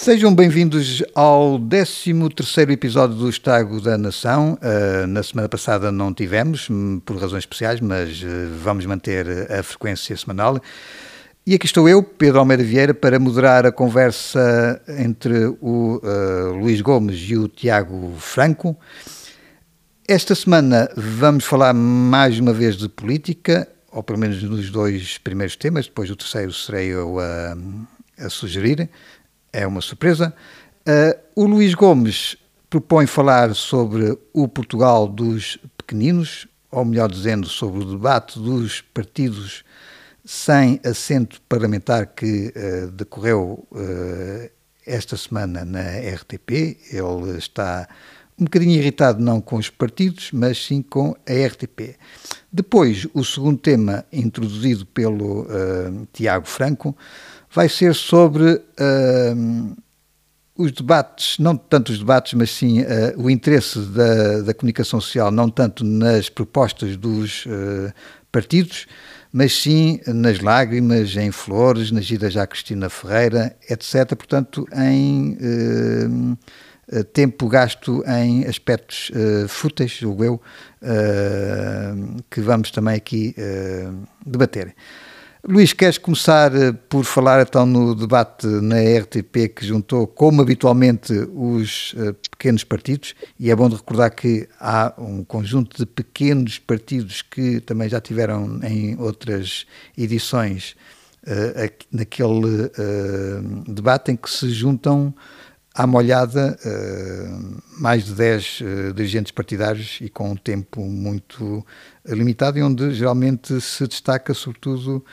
Sejam bem-vindos ao 13º episódio do Estago da Nação. Uh, na semana passada não tivemos, hum, por razões especiais, mas uh, vamos manter a frequência semanal. E aqui estou eu, Pedro Almeida Vieira, para moderar a conversa entre o uh, Luís Gomes e o Tiago Franco. Esta semana vamos falar mais uma vez de política, ou pelo menos nos dois primeiros temas, depois o terceiro serei eu a, a sugerir é uma surpresa. Uh, o Luís Gomes propõe falar sobre o Portugal dos pequeninos, ou melhor dizendo, sobre o debate dos partidos sem assento parlamentar que uh, decorreu uh, esta semana na RTP. Ele está um bocadinho irritado não com os partidos, mas sim com a RTP. Depois, o segundo tema, introduzido pelo uh, Tiago Franco, vai ser sobre uh, os debates, não tanto os debates, mas sim uh, o interesse da, da, comunicação social, não tanto nas propostas dos uh, partidos, mas sim nas lágrimas, em flores, nas idas à Cristina Ferreira, etc. Portanto, em uh, tempo gasto em aspectos fúteis, julgo eu, que vamos também aqui debater. Luís, queres começar eh, por falar então no debate na RTP que juntou, como habitualmente, os uh, pequenos partidos? E é bom de recordar que há um conjunto de pequenos partidos que também já tiveram em outras edições uh, naquele debate em que se juntam à molhada mais de 10 dirigentes partidários e com um tempo muito limitado e onde geralmente se destaca sobretudo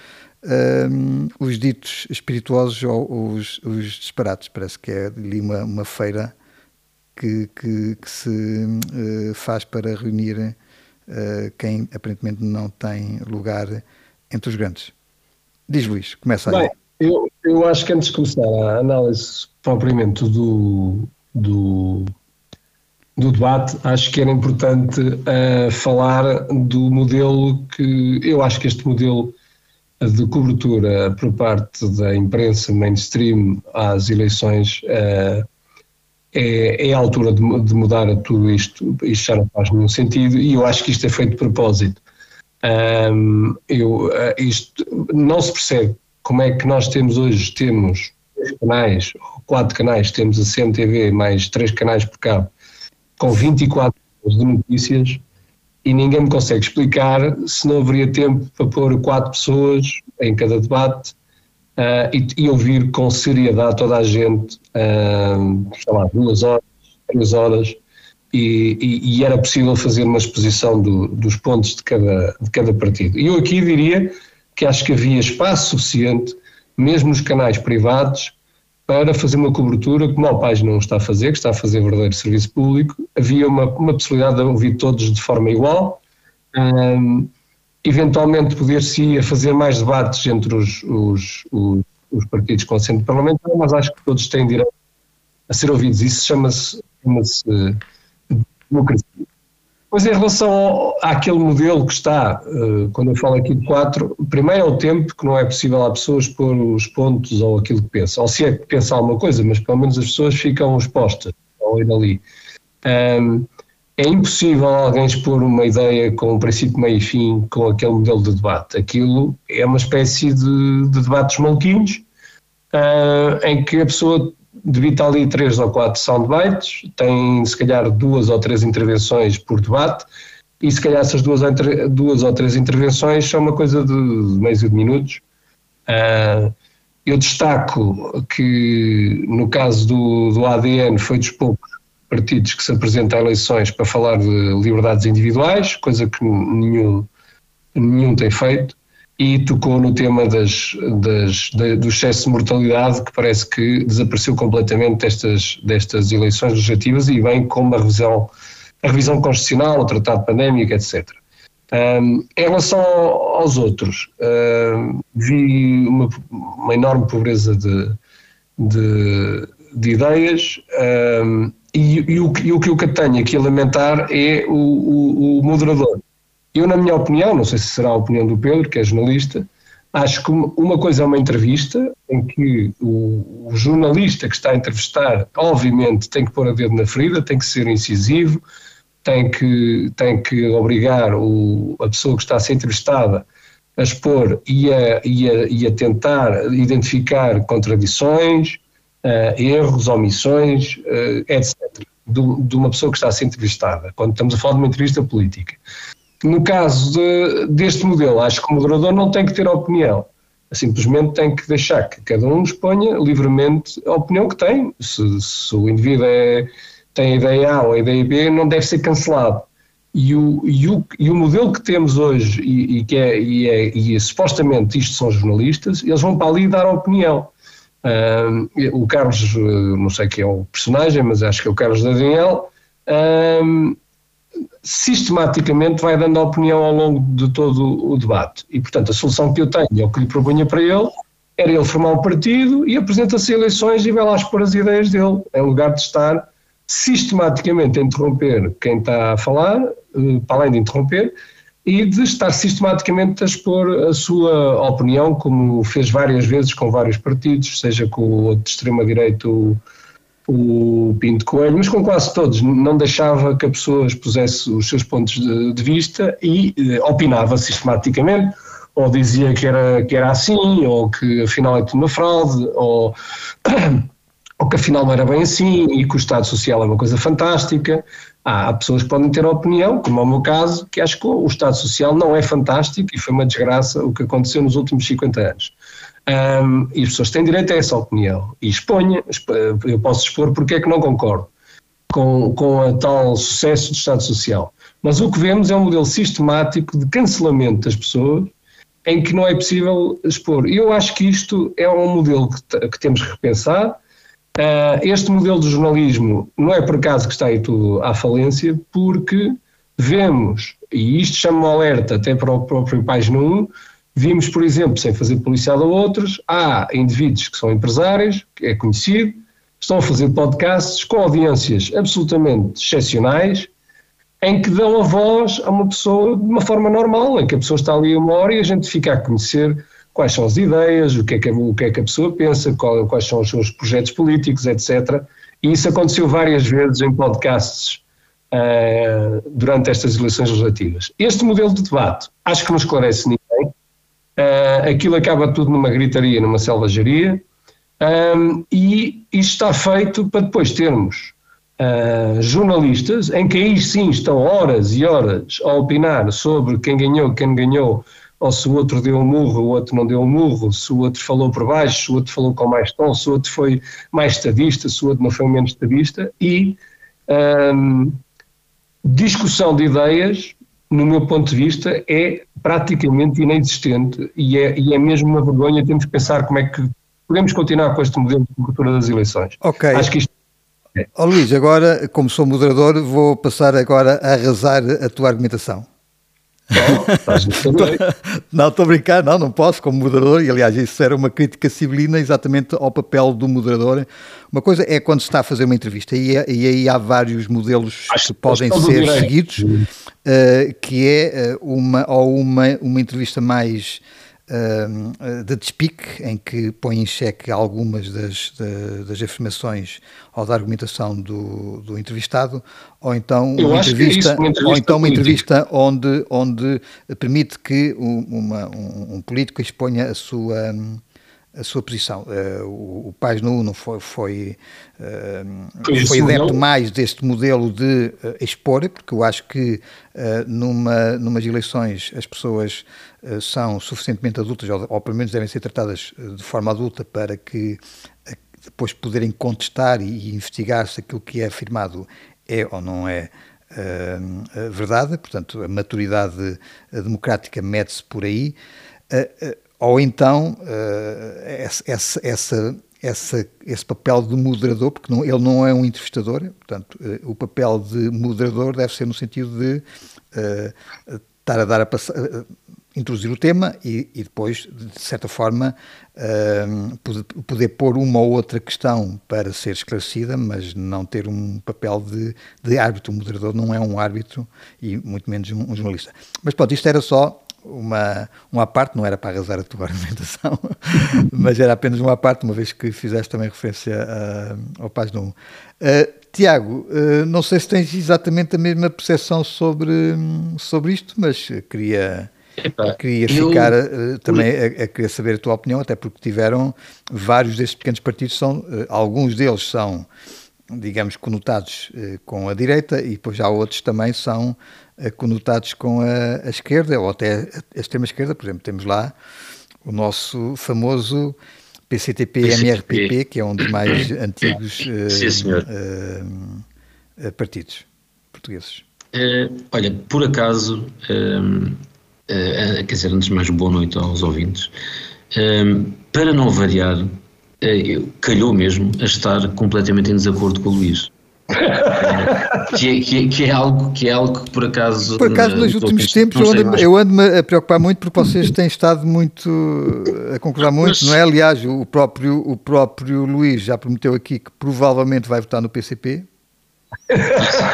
os ditos espirituosos ou os, os, disparates. Parece que é ali uma, uma feira que, que, que se uh, faz para reunir uh, quem aparentemente não tem lugar entre os grandes. Diz Luís, começa aí. Bem, eu, eu acho que antes de começar a análise propriamente do, do do debate, acho que era importante uh, falar do modelo que eu acho que este modelo de cobertura por parte da imprensa mainstream às eleições uh, é, é, a altura de, de, mudar tudo isto. Isto já não faz nenhum sentido e eu acho que isto é feito de propósito. Um, eu, uh, isto não se percebe como é que nós temos hoje temos canais, quatro canais, temos a CMTV mais três canais por cabo com 24 horas de notícias e ninguém me consegue explicar se não haveria tempo para pôr quatro pessoas em cada debate uh, e, e, ouvir com seriedade toda a gente, uh, sei lá, duas horas, três horas, e, e, e era possível fazer uma exposição do, dos pontos de cada, de cada partido. E eu aqui diria que acho que havia espaço suficiente, mesmo nos canais privados, para fazer uma cobertura que o Pais não está a fazer, que está a fazer verdadeiro serviço público. Havia uma, uma possibilidade de ouvir todos de forma igual. Um, eventualmente poder-se fazer mais debates entre os, os, os, os, partidos com assento parlamentar, mas acho que todos têm direito a ser ouvidos. Isso chama-se chama democracia. Pois em relação ao, àquele modelo que está, uh, quando eu falo aqui de quatro, primeiro é o tempo, que não é possível a pessoas pôr os pontos ou aquilo que pensam, ou se é que pensa alguma coisa, mas pelo menos as pessoas ficam expostas ao ir ali. Um, é impossível alguém expor uma ideia com um princípio, meio e fim com aquele modelo de debate. Aquilo é uma espécie de, de debates maluquinhos, uh, em que a pessoa debita ali três ou quatro soundbites, tem se calhar duas ou três intervenções por debate, e se calhar essas duas, duas ou três intervenções são uma coisa de meio de minutos. Uh, eu destaco que no caso do, do ADN foi dos poucos partidos que se apresentam a eleições para falar de liberdades individuais, coisa que nenhum, nenhum tem feito e tocou no tema das, das, do excesso de mortalidade que parece que desapareceu completamente destas, destas eleições legislativas e vem com uma revisão, a revisão constitucional, o tratado pandémico, etc. Um, em relação aos outros, um, vi uma, uma, enorme pobreza de, de, de ideias um, e, e, o, e, o, que eu tenho aqui a lamentar é o, o, o moderador eu, na minha opinião, não sei se será a opinião do Pedro, que é jornalista, Acho que uma coisa é uma entrevista, em que o, o, jornalista que está a entrevistar, obviamente, tem que pôr a dedo na ferida, tem que ser incisivo, tem que, tem que obrigar o, a pessoa que está a ser entrevistada a expor e a, e a, e a tentar identificar contradições, uh, erros, omissões, uh, etc., de, de, uma pessoa que está a ser entrevistada, quando estamos a falar de uma entrevista política. No caso de, deste modelo, acho que o moderador não tem que ter opinião, simplesmente tem que deixar que cada um exponha livremente a opinião que tem. Se, se o indivíduo é, tem a ideia A ou a ideia B, não deve ser cancelado. E o, e o, e o modelo que temos hoje, e, e que é, e, é, e supostamente isto são jornalistas, eles vão para ali dar opinião. Uh, o Carlos, eh, não sei quem é o personagem, mas acho que é o Carlos Daniel, uh, sistematicamente vai dando opinião ao longo de todo o debate. E, portanto, a solução que eu tenho, ou que lhe propunha para ele, era ele formar um partido e apresenta-se eleições e vai lá expor as ideias dele, em lugar de estar sistematicamente a interromper quem está a falar, eh, para além de interromper, e de estar sistematicamente a expor a sua opinião, como fez várias vezes com vários partidos, seja com o de extrema-direita, o, Pinto Coelho, mas com quase todos. Não deixava que a pessoa expusesse os seus pontos de, de vista e eh, opinava sistematicamente, ou dizia que era, que era assim, ou que afinal é tudo uma fraude, ou ou que afinal não era bem assim e que o Estado Social é uma coisa fantástica. Há pessoas que podem ter a opinião, como é o meu caso, que acho que o Estado Social não é fantástico e foi uma desgraça o que aconteceu nos últimos 50 anos. Um, e as pessoas têm direito a essa opinião. E exponha, eu posso expor porque é que não concordo com, com a tal sucesso do Estado Social. Mas o que vemos é um modelo sistemático de cancelamento das pessoas em que não é possível expor. Eu acho que isto é um modelo que, que temos que repensar Uh, este modelo de jornalismo não é por acaso que está aí tudo à falência, porque vemos, e isto chama-me alerta até para o próprio Página 1, vimos, por exemplo, sem fazer policial a outros, há indivíduos que são empresários, que é conhecido, estão a fazer podcasts com audiências absolutamente excepcionais, em que dão a voz a uma pessoa de uma forma normal, em que a pessoa está ali uma hora e a gente fica a conhecer quais são as ideias, o que é que, o que, é que a pessoa pensa, qual, quais são os seus projetos políticos, etc. E isso aconteceu várias vezes em podcasts uh, durante estas eleições legislativas. Este modelo de debate acho que não esclarece ninguém. Uh, aquilo acaba tudo numa gritaria, numa selvageria. Um, e isto está feito para depois termos uh, jornalistas em que aí sim estão horas e horas a opinar sobre quem ganhou, quem não ganhou, ou se o outro deu um murro, o outro não deu um murro, se o outro falou por baixo, se o outro falou com mais tom, se o outro foi mais estadista, se o outro não foi menos estadista, e hum, discussão de ideias, no meu ponto de vista, é praticamente inexistente e é, e é mesmo uma vergonha. Temos que pensar como é que podemos continuar com este modelo de cobertura das eleições. Ok. Acho que isto é. Oh, Luís, agora, como sou moderador, vou passar agora a arrasar a tua argumentação. não, estou a brincar, não, não posso, como moderador, e aliás, isso era uma crítica civilina exatamente ao papel do moderador. Uma coisa é quando se está a fazer uma entrevista, e, é, e aí há vários modelos acho, que podem ser seguidos, uh, que é uh, uma, ou uma, uma entrevista mais de despique, em que põe em xeque algumas das, das afirmações ou da argumentação do, do entrevistado, ou então uma entrevista, é isso, uma entrevista, ou então uma entrevista onde, onde permite que uma, um, um político exponha a sua a sua posição. Uh, o, o Paz no foi, foi, uh, foi adepto mais deste modelo de uh, expor, porque eu acho que numa, numas eleições as pessoas são suficientemente adultas, ou, ou, pelo menos devem ser tratadas de forma adulta para que depois poderem contestar e, e investigar se aquilo que é afirmado é ou não é verdade, portanto a maturidade democrática mede-se por aí. Uh, uh, ou então uh, essa, essa, essa, esse papel de moderador, porque não, ele não é um entrevistador, portanto, uh, o papel de moderador deve ser no sentido de uh, estar a dar a passar, introduzir o tema e, e, depois, de certa forma, poder, poder, pôr uma ou outra questão para ser esclarecida, mas não ter um papel de, de árbitro. O moderador não é um árbitro e muito menos um, um jornalista. Mas pronto, isto era só uma, uma parte, não era para arrasar a tua argumentação, mas era apenas uma parte, uma vez que fizeste também referência uh, ao página 1. Uh, Tiago, uh, não sei se tens exatamente a mesma percepção sobre, sobre isto, mas queria, Epa, queria eu, ficar uh, também a, a, querer saber a tua opinião, até porque tiveram vários destes pequenos partidos, são, alguns deles são, digamos, conotados uh, com a direita e depois já outros também são conotados com a, a, esquerda ou até a extrema-esquerda, por exemplo, temos lá o nosso famoso PCTP-MRPP, que é um dos mais antigos Sim, partidos portugueses. olha, por acaso uh, quer dizer, antes de mais, boa noite aos ouvintes. Uh, para não variar, calhou mesmo a estar completamente em desacordo com o Luís. que, é, que, é, que, é, algo que é algo que por acaso por acaso nos últimos tempos eu ando, eu ando a preocupar muito porque vocês têm estado muito a concordar muito Mas, não é aliás o próprio o próprio Luís já prometeu aqui que provavelmente vai votar no PCP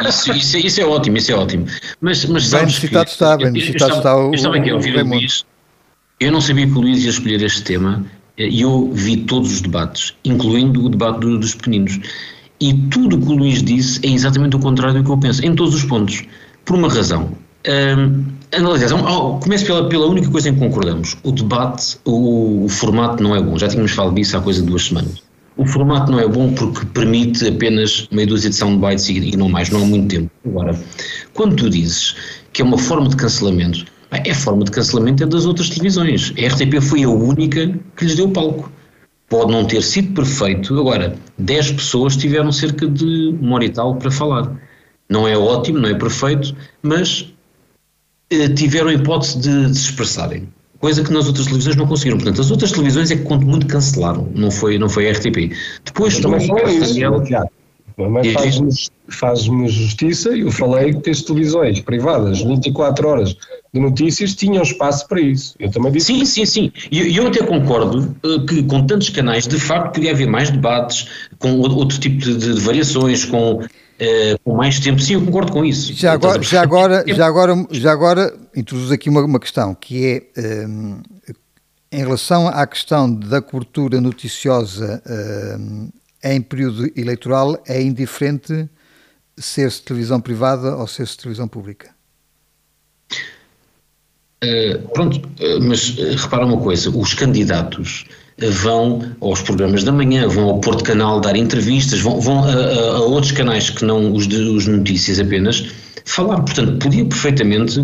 isso, isso, isso, é ótimo, isso é ótimo. Mas, mas bem necessitado que, está, bem necessitado está o, eu estava aqui a ouvir o Luís. Eu não sabia que o Luís ia escolher este tema e eu vi todos os debates, incluindo o debate do, dos pequeninos. E tudo o que o Luís disse é exatamente o contrário do que eu penso, em todos os pontos. Por uma razão. Um, aliás, oh, começo pela, pela única coisa em que concordamos. O debate, o, o formato não é bom. Já tínhamos falado disso há coisa de duas semanas. O formato não é bom porque permite apenas meia dúzia de soundbites e não mais, não há muito tempo. Agora, quando tu dizes que é uma forma de cancelamento, é forma de cancelamento é das outras televisões. A RTP foi a única que lhes deu palco. Pode não ter sido perfeito, agora, 10 pessoas tiveram cerca de uma hora e tal para falar. Não é ótimo, não é perfeito, mas eh, tiveram a hipótese de, de se expressarem coisa que nas outras televisões não conseguiram. Portanto, as outras televisões é que quanto muito cancelaram, não foi, não foi a RTP. Depois tu, Daniel, mas faz-me faz justiça, eu falei que as televisões privadas, 24 horas de notícias, tinham espaço para isso. Eu também disse. Sim, sim, sim. E eu, eu, até concordo uh, que com tantos canais, de facto, podia haver mais debates, com outro tipo de, de variações, com Uh, com mais tempo. Sim, eu concordo com isso. Já agora, já agora, já agora, já agora introduz aqui uma, uma questão que é um, em relação à questão da cobertura noticiosa um, em período eleitoral, é indiferente ser-se televisão privada ou ser-se televisão pública? Uh, pronto, uh, mas repara uma coisa: os candidatos vão aos programas da manhã, vão ao Porto Canal dar entrevistas, vão, vão a, a, outros canais que não os de os notícias apenas, falar. Portanto, podia perfeitamente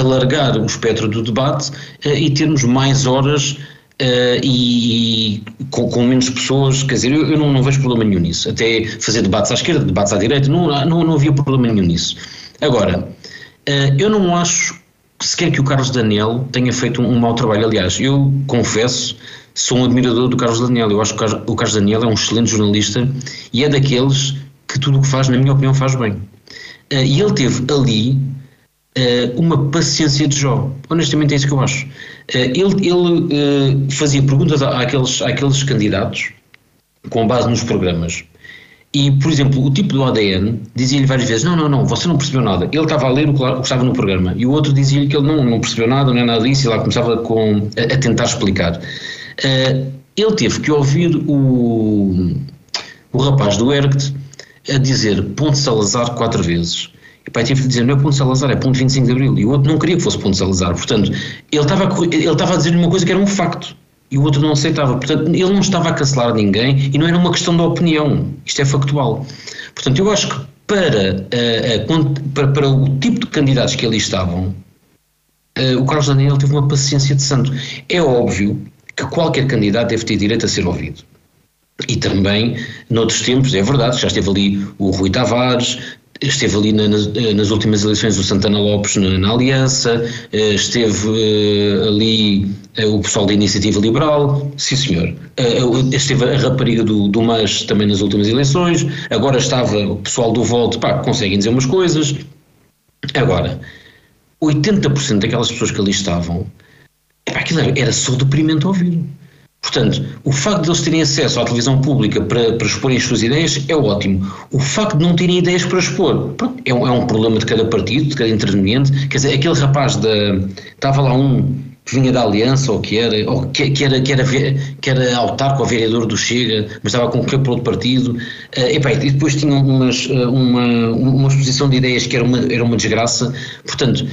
alargar o espectro do debate e termos mais horas uh, e, e com, com, menos pessoas. Quer dizer, eu, eu não, não, vejo problema nenhum nisso. Até fazer debates à esquerda, debates à direita, não, não, não havia problema nenhum nisso. Agora, uh, eu não acho sequer que o Carlos Daniel tenha feito um, um mau trabalho. Aliás, eu confesso sou um admirador do Carlos Daniel. Eu acho que o Carlos Daniel é um excelente jornalista e é daqueles que tudo o que faz, na minha opinião, faz bem. Uh, e ele teve ali uh, uma paciência de Jó. Honestamente é isso que eu acho. Uh, ele, ele fazia perguntas àqueles, àqueles candidatos com base nos programas. E, por exemplo, o tipo do ADN dizia-lhe várias vezes: Não, não, não, você não percebeu nada. Ele estava a ler o que estava no programa. E o outro dizia-lhe que ele não, não percebeu nada, não é nada disso, e lá começava com, a, a tentar explicar. Uh, ele teve que ouvir o, o rapaz do Ergt a dizer Ponte Salazar quatro vezes. E pai teve que dizer, não é Ponte Salazar, é Ponte 25 de Abril. E o outro não queria que fosse Ponte Salazar. Portanto, ele estava ele estava a dizer uma coisa que era um facto. E o outro não aceitava. Portanto, ele não estava a cancelar ninguém e não era uma questão de opinião. Isto é factual. Portanto, eu acho que para, uh, para, para, o tipo de candidatos que ali estavam, uh, o Carlos Daniel teve uma paciência de santo. É óbvio que qualquer candidato deve ter direito a ser ouvido. E também, noutros tempos, é verdade, já esteve ali o Rui Tavares, esteve ali na, nas, últimas eleições o Santana Lopes na, na Aliança, eh, esteve eh, ali eh, o pessoal da Iniciativa Liberal, sim senhor. Esteve a rapariga do, do MAS também nas últimas eleições, agora estava o pessoal do Volte, pá, conseguem dizer umas coisas. Agora, 80% daquelas pessoas que ali estavam aquilo era, era só deprimente ouvir. Portanto, o facto de eles terem acesso à televisão pública para, para exporem as suas ideias é ótimo. O facto de não terem ideias para expor é, um, é um problema de cada partido, de cada interveniente. Quer dizer, aquele rapaz da. Estava lá um que vinha da Aliança ou que era, ou que, que, era, que, era, que era autarco ou vereador do Chega, mas estava com qualquer outro partido. Uh, e depois tinha umas, uma, uma exposição de ideias que era uma, era uma desgraça. Portanto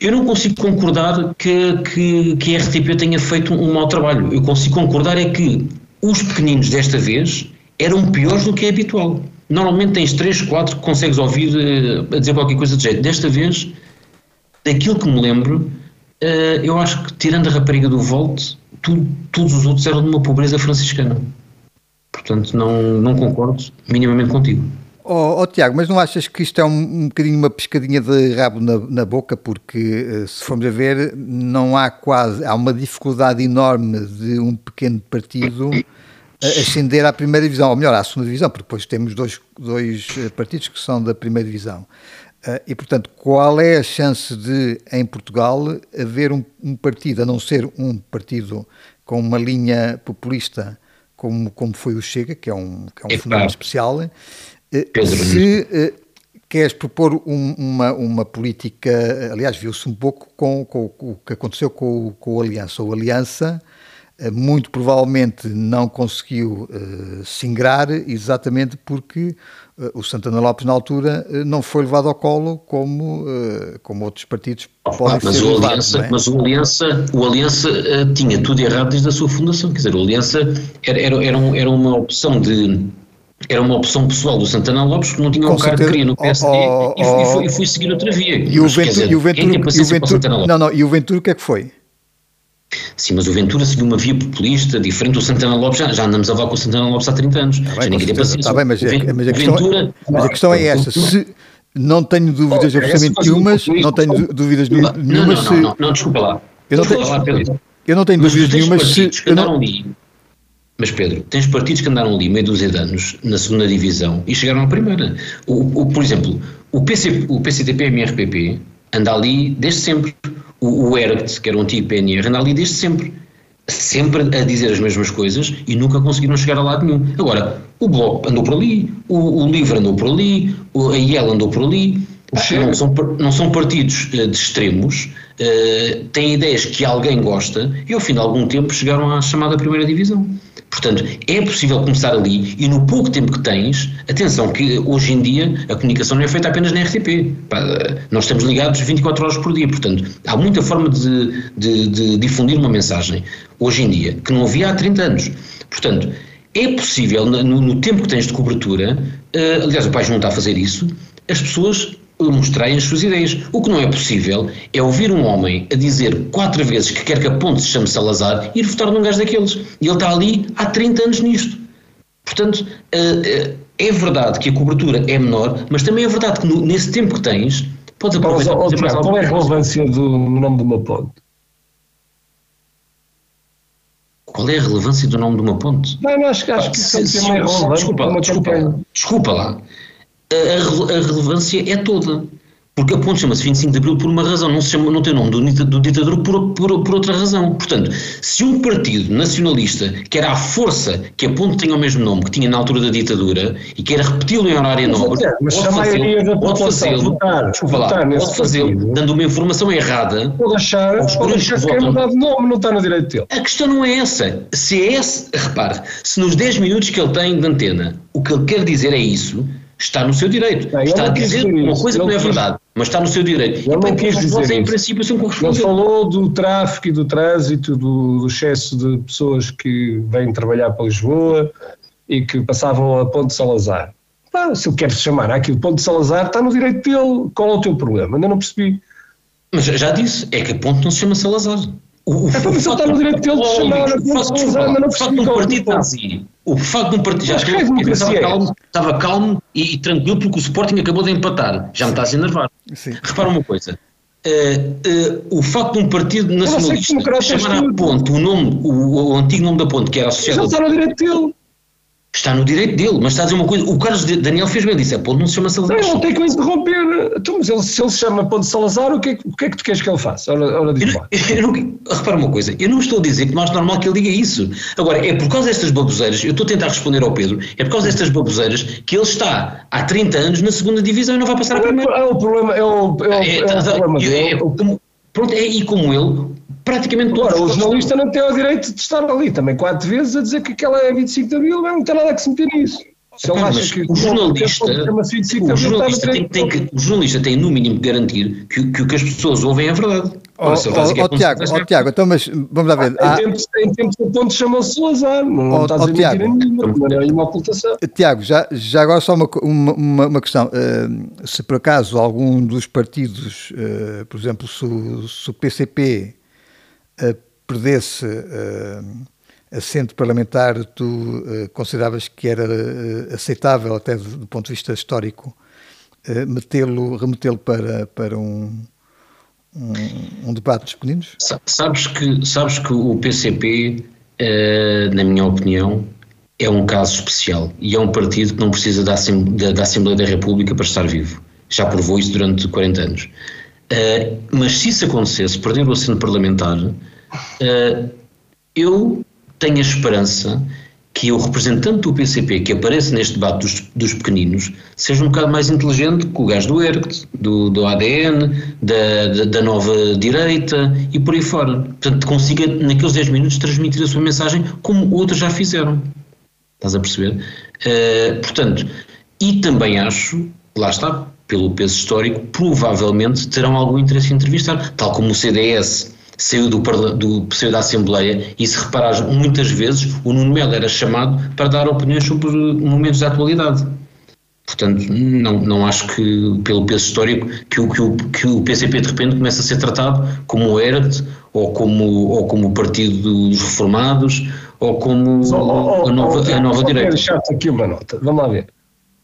eu não consigo concordar que, que, que a RTP tenha feito um, mau trabalho. Eu consigo concordar é que os pequeninos desta vez eram piores do que é habitual. Normalmente tens 3, 4 que consegues ouvir uh, a dizer qualquer coisa de jeito. Desta vez, daquilo que me lembro, uh, eu acho que tirando a rapariga do Volt, tu, todos os outros eram de uma pobreza franciscana. Portanto, não, não concordo minimamente contigo. Oh, oh, Tiago, mas não achas que isto é um, um bocadinho uma pescadinha de rabo na, na boca? Porque, eh, se formos a ver, não há quase. Há uma dificuldade enorme de um pequeno partido ascender à primeira divisão, ou melhor, à segunda divisão, porque depois temos dois, dois eh, partidos que são da primeira divisão. Eh, e, portanto, qual é a chance de, em Portugal, haver um, um partido, a não ser um partido com uma linha populista, como, como foi o Chega, que é um, que é um fenómeno especial, Pedro, se uh, queres propor um, uma, uma política, aliás, viu-se um pouco com, com, com, o que aconteceu com, com o Aliança. O Aliança uh, muito provavelmente não conseguiu uh, se ingrar exatamente porque o Santana Lopes, na altura, não foi levado ao colo como, como outros partidos podem mas ser o levados, Aliança, é? Mas o Aliança, o Aliança tinha tudo errado desde a sua fundação. Quer dizer, o Aliança era, era, era, um, era uma opção de era uma opção pessoal do Santana Lopes que não tinha o cargo que queria no PSD oh, oh, e, fui, oh, e, fui, seguir outra via. E o Ventura, e o Ventura, e o Ventura? Não, não, e o Ventura o que é que foi? Sim, mas o Ventura seguiu uma via populista diferente do Santana Lopes, já, já andamos a falar com o Santana Lopes há 30 anos. Está bem, Está bem mas, é, mas, a questão, Ventura, mas a questão é esta, se, não tenho dúvidas oh, absolutamente nenhumas, não tenho dúvidas nenhumas não, não, não, não, não, desculpa lá. Eu não tenho, eu não tenho dúvidas nenhumas se... Eu não, ali, mas Pedro, tens partidos que andaram ali meio dúzia de anos na segunda divisão e chegaram à primeira. O, o por exemplo, o, PC, o PCTP-MRPP anda ali desde sempre. O, o que era o antigo PNR, anda ali desde sempre. Sempre a dizer as mesmas coisas e nunca conseguiram chegar a lado nenhum. Agora, o Bloco andou por ali, o, o LIVRE andou por ali, a IEL andou por ali. Não são, não são partidos uh, de extremos, uh, têm ideias que alguém gosta e ao fim de algum tempo chegaram à chamada primeira divisão. Portanto, é possível começar ali e no pouco tempo que tens, atenção que hoje em dia a comunicação não é feita apenas na RTP. Nós estamos ligados 24 horas por dia, portanto, há muita forma de, de, de difundir uma mensagem hoje em dia que não havia há 30 anos. Portanto, é possível, no, no tempo que tens de cobertura, uh, aliás, o país não está a fazer isso, as pessoas mostrarem as suas ideias. O que não é possível é ouvir um homem a dizer quatro vezes que quer que a ponte se chame Salazar e ir votar num gajo daqueles. E ele está ali há 30 anos nisto. Portanto, eh, eh, é verdade que a cobertura é menor, mas também é verdade que nesse tempo que tens, podes aproveitar para fazer mais Qual é a relevância do nome de uma ponte? Qual é a relevância do nome de uma ponte? Não, não acho, acho que isso é relevante. Desculpa, desculpa, desculpa lá a, a relevância é toda. Porque a ponte chama-se 25 de Abril por uma razão, não, se chama, não tem o nome do, do ditador por, por, por, outra razão. Portanto, se um partido nacionalista quer à força que a ponte tenha o mesmo nome que tinha na altura da ditadura e quer repeti-lo em horário nobre, mas pode fazê-lo, pode fazê-lo, pode fazê-lo, dando uma informação errada. Pode achar, pode achar que, que é mudar de nome, não está no direito dele. A questão não é essa. Se é esse, repare, se nos 10 minutos que ele tem de antena, o que ele quer dizer é isso, está no seu direito. Não, está a dizer uma coisa que não é verdade, mas está no seu direito. Ele não quis dizer isso. em princípio são Ele falou do tráfico e do trânsito, do, do, excesso de pessoas que vêm trabalhar para Lisboa e que passavam a Ponte Salazar. Ah, se ele quer se chamar aquilo Ponte Salazar, está no direito dele. Qual é o teu problema? Ainda não percebi. Mas já disse, é que a ponte não se chama Salazar. O, o, é para se ele está no direito dele de chamar a ponte Salazar, ainda não percebi. O partido nazi o facto de um partido já estava calmo, estava calmo e, e, tranquilo porque o Sporting acabou de empatar. Já me está a enervar. Sim. Repara uma coisa. Uh, uh, o facto de um partido nacionalista chamar à ponte o, nome, o, o, antigo nome da ponte, que era associado. Já está no direito dele. Está no direito dele, mas está a dizer uma coisa. O Carlos Daniel fez bem, disse: é Ponte não se chama Salazar. Não, não tem que interromper. Então, mas ele, se ele se chama Ponte Salazar, o que, é, o que é que tu queres que ele faça? Ora, ora diz eu, eu não, repara uma coisa: eu não estou a dizer que não acho normal que ele diga isso. Agora, é por causa destas baboseiras, eu estou a tentar responder ao Pedro, é por causa destas baboseiras que ele está há 30 anos na segunda divisão e não vai passar a primeira. É o problema, é o, é o, é, é o tá, tá, problema é, Pronto, é, e como ele, praticamente todos. Agora, o jornalista não tem o direito de estar ali também quatro vezes a dizer que aquela é 25 de abril, não tem nada a que se meter nisso. Se ele acha que o jornalista, o jornalista tem, tem, que, o jornalista tem no mínimo que garantir que, que o que as pessoas ouvem é verdade. Ó oh, oh, oh, Tiago, oh, Tiago, então mas vamos lá ver. Ah, em, tempos, em tempos o ponto chamou-se Salazar, não oh, estás oh, a mentir nenhuma, não é uma ocultação. Tiago, já, já agora só uma, uma, uma questão. Uh, se por acaso algum dos partidos, uh, por exemplo, se, se o PCP perdesse assento parlamentar, tu uh, consideravas que era uh, aceitável, até do, ponto de vista histórico, metê-lo, remetê-lo para, para um, um, um, debate dos pequeninos? Sabes que, sabes que o PCP, na minha opinião, é um caso especial e é um partido que não precisa da, da Assembleia da República para estar vivo. Já provou isso durante 40 anos. mas se isso acontecesse, perder o assento parlamentar, eu tenho a esperança que o representante do PCP que aparece neste debate dos, dos pequeninos seja um bocado mais inteligente que o gajo do ERCT, do, do ADN, da, da, da, nova direita e por aí fora. Portanto, consiga naqueles 10 minutos transmitir a sua mensagem como outros já fizeram. Estás a perceber? Uh, portanto, e também acho, lá está, pelo peso histórico, provavelmente terão algum interesse em entrevistar, tal como o CDS saiu do, do saiu da Assembleia e se reparares muitas vezes o Nuno Melo era chamado para dar opiniões sobre momentos da atualidade. Portanto, não, não acho que, pelo peso histórico, que o, que, o, que o PCP de repente comece a ser tratado como o ERT, ou como, ou como o Partido dos Reformados, ou como oh, oh, a nova, oh, a nova direita. deixar-te aqui uma nota, vamos lá ver.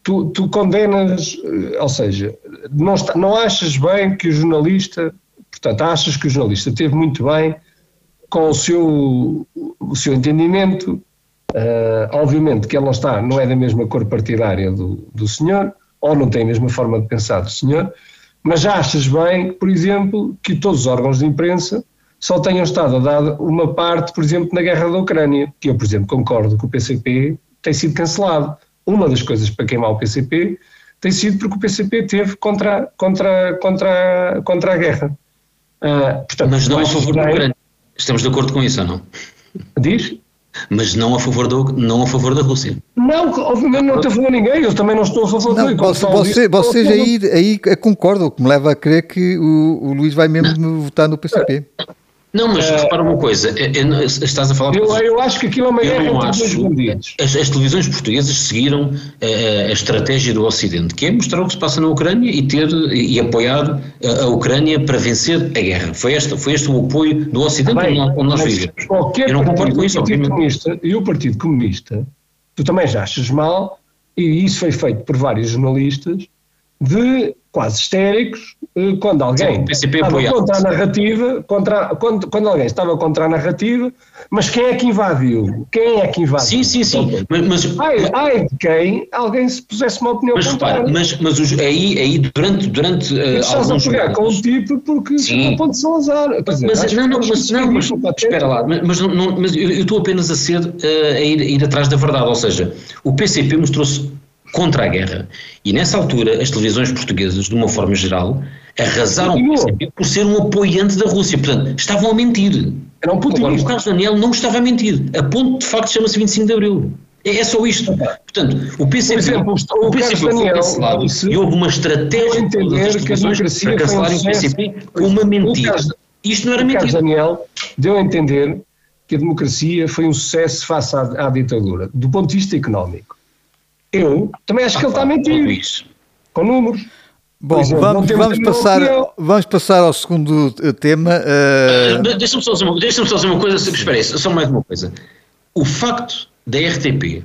Tu, tu condenas, eh, ou seja, não, está, não achas bem que o jornalista Portanto, achas que o jornalista teve muito bem com o seu, o seu entendimento. Uh, obviamente que ele não está, não é da mesma cor partidária do, do senhor, ou não tem a mesma forma de pensar do senhor, mas achas bem, por exemplo, que todos os órgãos de imprensa só tenham estado a dar uma parte, por exemplo, na guerra da Ucrânia, que eu, por exemplo, concordo que o PCP tem sido cancelado. Uma das coisas para queimar o PCP tem sido porque o PCP teve contra, contra, contra, contra a guerra. Uh, portanto, Mas não a favor da Ucrânia. Estamos de acordo com isso ou não? Diz? Mas não a favor, do, não a favor da Rússia. Não, obviamente não estou a favor de ninguém, eu também não estou a favor não, de você, você, Vocês aí, aí concordam, o que me leva a crer que o, o Luís vai mesmo votar no PCP. Não, mas uh, repara uma coisa, é, é, estás a falar... Eu, eu acho que aquilo é uma guerra entre bandidos. As, as, televisões portuguesas seguiram a, a, estratégia do Ocidente, que é mostrar o que se passa na Ucrânia e ter e apoiar a, a Ucrânia para vencer a guerra. Foi, esta, foi este o apoio do Ocidente Bem, onde, onde nós vivemos. Eu não concordo com isso, obviamente. E o Partido Comunista, tu também já achas mal, e isso foi feito por vários jornalistas, de quase histéricos quando alguém Sim, estava contra a narrativa, contra, quando, quando alguém estava contra a narrativa, mas quem é que invadiu? Quem é que invadiu? Sim, sim, sim. Mas, mas, ai, ai de quem alguém se pusesse uma opinião mas, contrária. Repara, mas, mas os, aí, aí durante, durante uh, Estás a pegar com um tipo porque sim. ponto de Salazar. Dizer, mas, não, não, mas, não, mas, espera lá, mas, não, mas eu, eu estou apenas a ser uh, a, ir, a ir atrás da verdade, ou seja, o PCP mostrou-se contra a guerra. E nessa altura, as televisões portuguesas, de uma forma geral, arrasaram o por ser um apoiante da Rússia. Portanto, estavam a mentir. Era um Agora, o Carlos Daniel não estava a mentir. A ponto, de facto, chama-se 25 de Abril. É, é só isto. Portanto, o PCP, exemplo, o, o PCP foi cancelado e houve uma estratégia entender que a democracia para cancelarem um o PCP com uma mentira. Carlos, isto não era mentira. Daniel deu a entender que a democracia foi um sucesso face à, à ditadura, do ponto de vista económico. Eu também acho ah, que ele está a mentir. Com números. Bom, exemplo, vamos, vamos, passar, vamos passar ao segundo tema. Uh... Uh, Deixa-me só, deixa só dizer uma coisa, espera aí, só mais uma coisa. O facto da RTP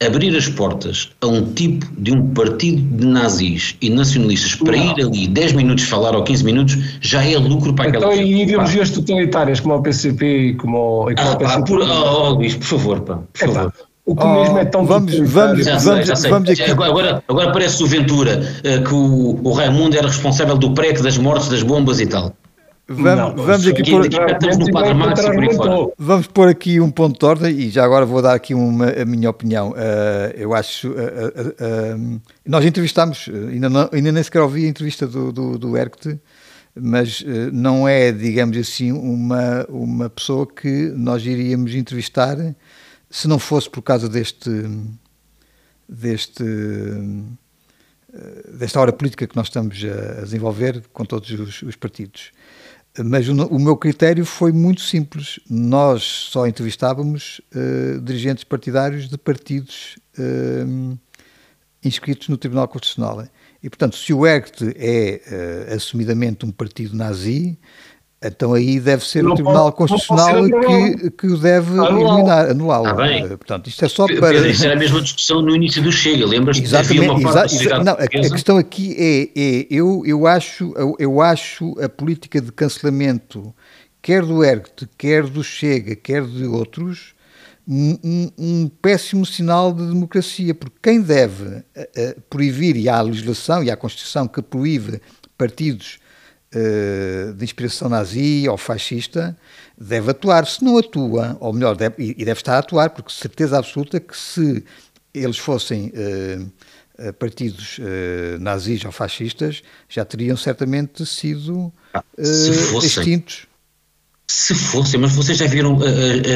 abrir as portas a um tipo de um partido de nazis e nacionalistas para não. ir ali 10 minutos falar ou 15 minutos já é lucro para aquela Então, e ideologias totalitárias como o PCP e como, e como ah, o PCP. Pá, por, oh, oh, Luís, por favor, pá, por favor. O comunismo oh, é tão vamos, vamos, já vamos, já sei. vamos aqui. Agora, agora parece o Ventura uh, que o, o Raimundo era responsável do PREC, das mortes, das bombas e tal. Vamos, não, vamos aqui, pôr, vamos pôr aqui um ponto de ordem e já agora vou dar aqui uma, a minha opinião. Uh, eu acho. Uh, uh, nós entrevistámos, ainda, não, ainda nem sequer ouvi a entrevista do, do, do Erct, mas não é, digamos assim, uma, uma pessoa que nós iríamos entrevistar se não fosse por causa deste. deste desta hora política que nós estamos a desenvolver com todos os, os partidos. Mas o, o, meu critério foi muito simples. Nós só entrevistávamos uh, dirigentes partidários de partidos uh, inscritos no Tribunal Constitucional. E, portanto, se o ERCT é uh, assumidamente um partido nazi, então aí deve ser não o Tribunal pode, Constitucional que, que o deve eliminar, anulá-lo. Ah, bem. Portanto, isto é só para. Isso era a mesma discussão no início do Chega, lembras-te? Exatamente, uma exa exa não, a, a, questão aqui é, é eu, eu, acho, eu acho a política de cancelamento, quer do ERGT, quer do Chega, quer de outros, um, um, um péssimo sinal de democracia, porque quem deve uh, proibir, e há a legislação e há a Constituição que proíbe partidos de inspiração nazi ou fascista, deve atuar. Se não atua, ou melhor, deve, e deve estar a atuar, porque certeza absoluta que se eles fossem uh, partidos uh, nazis ou fascistas, já teriam certamente sido uh, extintos. Se fossem, mas vocês já viram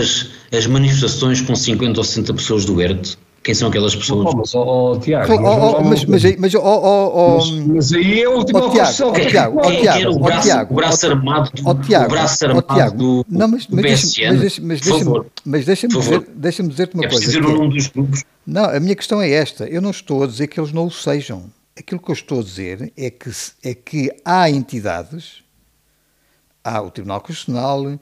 as, as manifestações com 50 ou 60 pessoas do ERT? Quem são aquelas pessoas? Oh, mas, oh, Tiago, mas, mas, mas, mas, oh, mas, aí é o último oh, Tiago, Tiago, oh, Tiago, o braço, Tiago, o braço armado, oh, Tiago, o braço armado oh, Tiago, do, não, mas, mas, deixa, mas, mas, deixa, mas deixa-me dizer, deixa dizer-te uma é coisa. Dizer o nome dos grupos. Não, a minha questão é esta. Eu não estou a dizer que eles não o sejam. Aquilo que eu estou a dizer é que, é que há entidades, há o Tribunal Constitucional,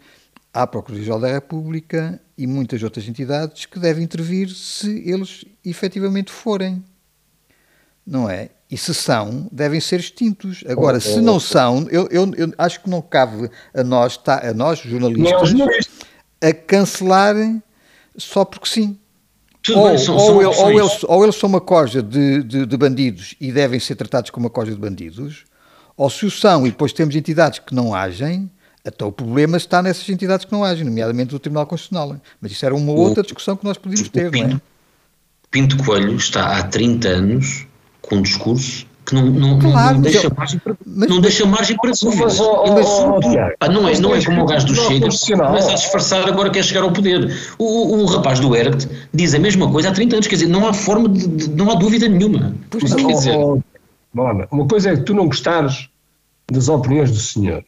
há a Procuradoria-Geral da República e muitas outras entidades que devem intervir se eles efetivamente forem. Não é? E se são, devem ser extintos. Agora, oh, se oh, não oh. são, eu, eu, eu, acho que não cabe a nós, tá, a nós jornalistas, a cancelar só porque sim. Ou, bem, são, ou, são ou, eles, ou, eles, são uma corja de, de, de bandidos e devem ser tratados como uma corja de bandidos, ou se o são e depois temos entidades que não agem, então o problema está nessas entidades que não agem, nomeadamente o Tribunal Constitucional. Mas isso era uma outra discussão que nós podíamos ter, Pinto, não é? Pinto Coelho está há 30 anos com um discurso que não, não, claro, não, deixa, eu, margem para, mas, não deixa margem para dúvidas. Ah, não é, não é como o gajo do Chega, mas a disfarçar agora quer chegar ao poder. O, o, rapaz do ERCT diz a mesma coisa há 30 anos, quer dizer, não há forma, de, de não há dúvida nenhuma. Pois, quer dizer, uma coisa é que tu não gostares das opiniões do senhor.